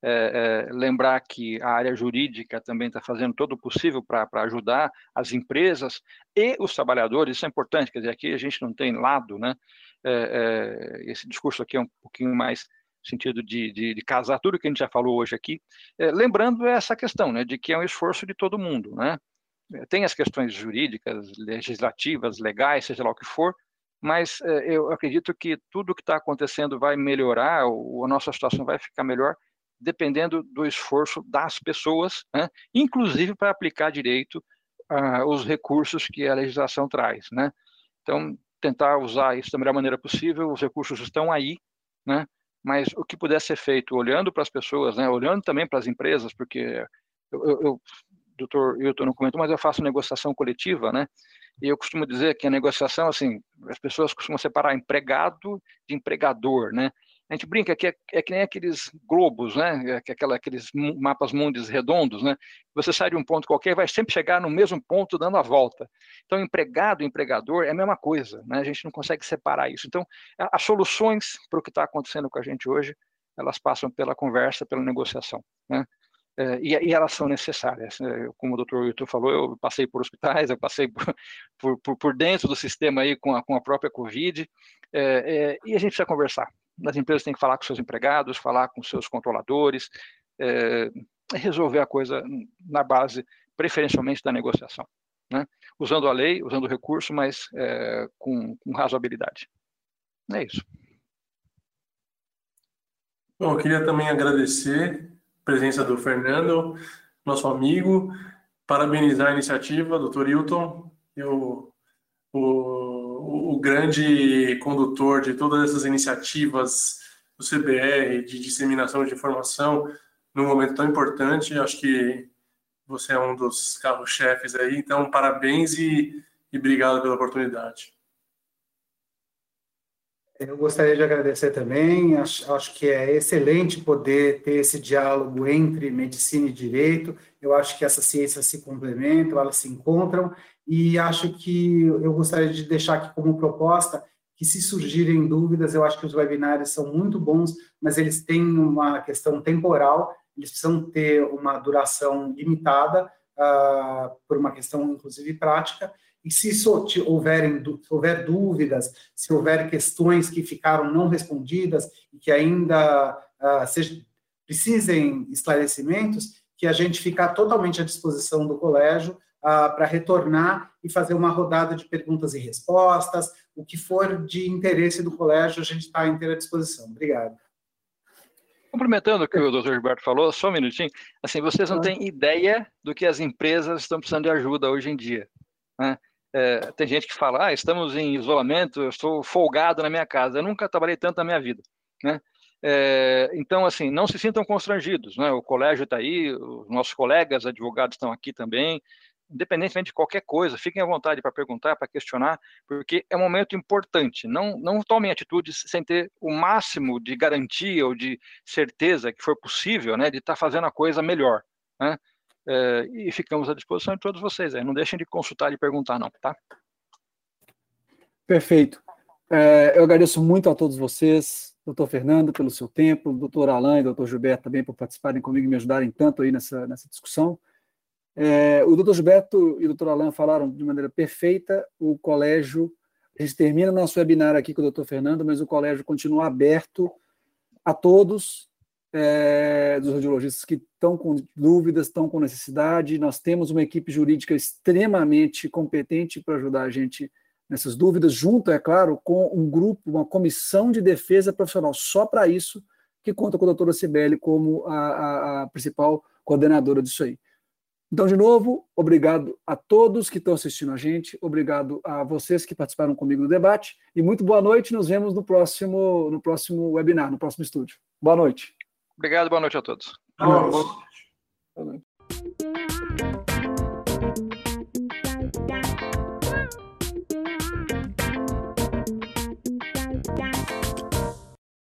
É, é, lembrar que a área jurídica também está fazendo todo o possível para ajudar as empresas e os trabalhadores, isso é importante, quer dizer, aqui a gente não tem lado, né? É, é esse discurso aqui é um pouquinho mais sentido de, de, de, casar tudo que a gente já falou hoje aqui, é, lembrando essa questão, né, de que é um esforço de todo mundo, né? É, tem as questões jurídicas, legislativas, legais, seja lá o que for, mas eu acredito que tudo que está acontecendo vai melhorar, a nossa situação vai ficar melhor, dependendo do esforço das pessoas, né? inclusive para aplicar direito uh, os recursos que a legislação traz. Né? Então, tentar usar isso da melhor maneira possível, os recursos estão aí, né? mas o que puder ser feito olhando para as pessoas, né? olhando também para as empresas, porque eu, eu, eu doutor Hilton não comentou, mas eu faço negociação coletiva, né? E eu costumo dizer que a negociação, assim, as pessoas costumam separar empregado de empregador, né? A gente brinca que é, é que nem aqueles globos, né? É, que aquela, aqueles mapas mundos redondos, né? Você sai de um ponto qualquer vai sempre chegar no mesmo ponto dando a volta. Então, empregado e empregador é a mesma coisa, né? A gente não consegue separar isso. Então, as soluções para o que está acontecendo com a gente hoje, elas passam pela conversa, pela negociação, né? É, e, e, elas são necessárias. Né? Como o doutor Wilton falou, eu passei por hospitais, eu passei por, por, por dentro do sistema aí com a, com a própria Covid, é, é, e a gente precisa conversar. As empresas têm que falar com seus empregados, falar com seus controladores, é, resolver a coisa na base, preferencialmente, da negociação. Né? Usando a lei, usando o recurso, mas é, com, com razoabilidade. É isso. Bom, eu queria também agradecer presença do Fernando, nosso amigo, parabenizar a iniciativa, doutor Hilton, o, o, grande condutor de todas essas iniciativas do CBR de disseminação de informação num momento tão importante. Acho que você é um dos carros-chefes aí, então parabéns e, e obrigado pela oportunidade. Eu gostaria de agradecer também, acho, acho, que é excelente poder ter esse diálogo entre medicina e direito, eu acho que essas ciências se complementam, elas se encontram, e acho que eu gostaria de deixar aqui como proposta que se surgirem dúvidas, eu acho que os webinários são muito bons, mas eles têm uma questão temporal, eles precisam ter uma duração limitada, uh, por uma questão, inclusive, prática, e se houverem, houver dúvidas, se houver questões que ficaram não respondidas e que ainda uh, seja, precisem esclarecimentos, que a gente fica totalmente à disposição do colégio uh, para retornar e fazer uma rodada de perguntas e respostas. O que for de interesse do colégio, a gente está à inteira disposição. Obrigado. Complementando o que o doutor Gilberto falou, só um minutinho. Assim, vocês não têm ideia do que as empresas estão precisando de ajuda hoje em dia. Né? É, tem gente que fala, ah, estamos em isolamento, eu estou folgado na minha casa. Eu nunca trabalhei tanto na minha vida, né? É, então, assim, não se sintam constrangidos, né? O colégio está aí, os nossos colegas advogados estão aqui também, independentemente de qualquer coisa, fiquem à vontade para perguntar, para questionar, porque é um momento importante. Não, não tomem atitudes sem ter o máximo de garantia ou de certeza que for possível, né, de estar tá fazendo a coisa melhor, né? É, e ficamos à disposição de todos vocês. Aí. Não deixem de consultar e perguntar, não, tá? Perfeito. É, eu agradeço muito a todos vocês, doutor Fernando, pelo seu tempo, doutor Alain e doutor Gilberto também por participarem comigo e me ajudarem tanto aí nessa, nessa discussão. É, o doutor Gilberto e o doutor Alain falaram de maneira perfeita, o colégio, a gente termina nosso webinar aqui com o doutor Fernando, mas o colégio continua aberto a todos, é, dos radiologistas que estão com dúvidas, estão com necessidade. Nós temos uma equipe jurídica extremamente competente para ajudar a gente nessas dúvidas, junto, é claro, com um grupo, uma comissão de defesa profissional só para isso, que conta com a doutora Cibele como a, a, a, principal coordenadora disso aí. Então, de novo, obrigado a todos que estão assistindo a gente, obrigado a vocês que participaram comigo no debate e muito boa noite. Nos vemos no próximo, no próximo webinar, no próximo estúdio. Boa noite. Obrigado, boa noite a todos. Boa noite.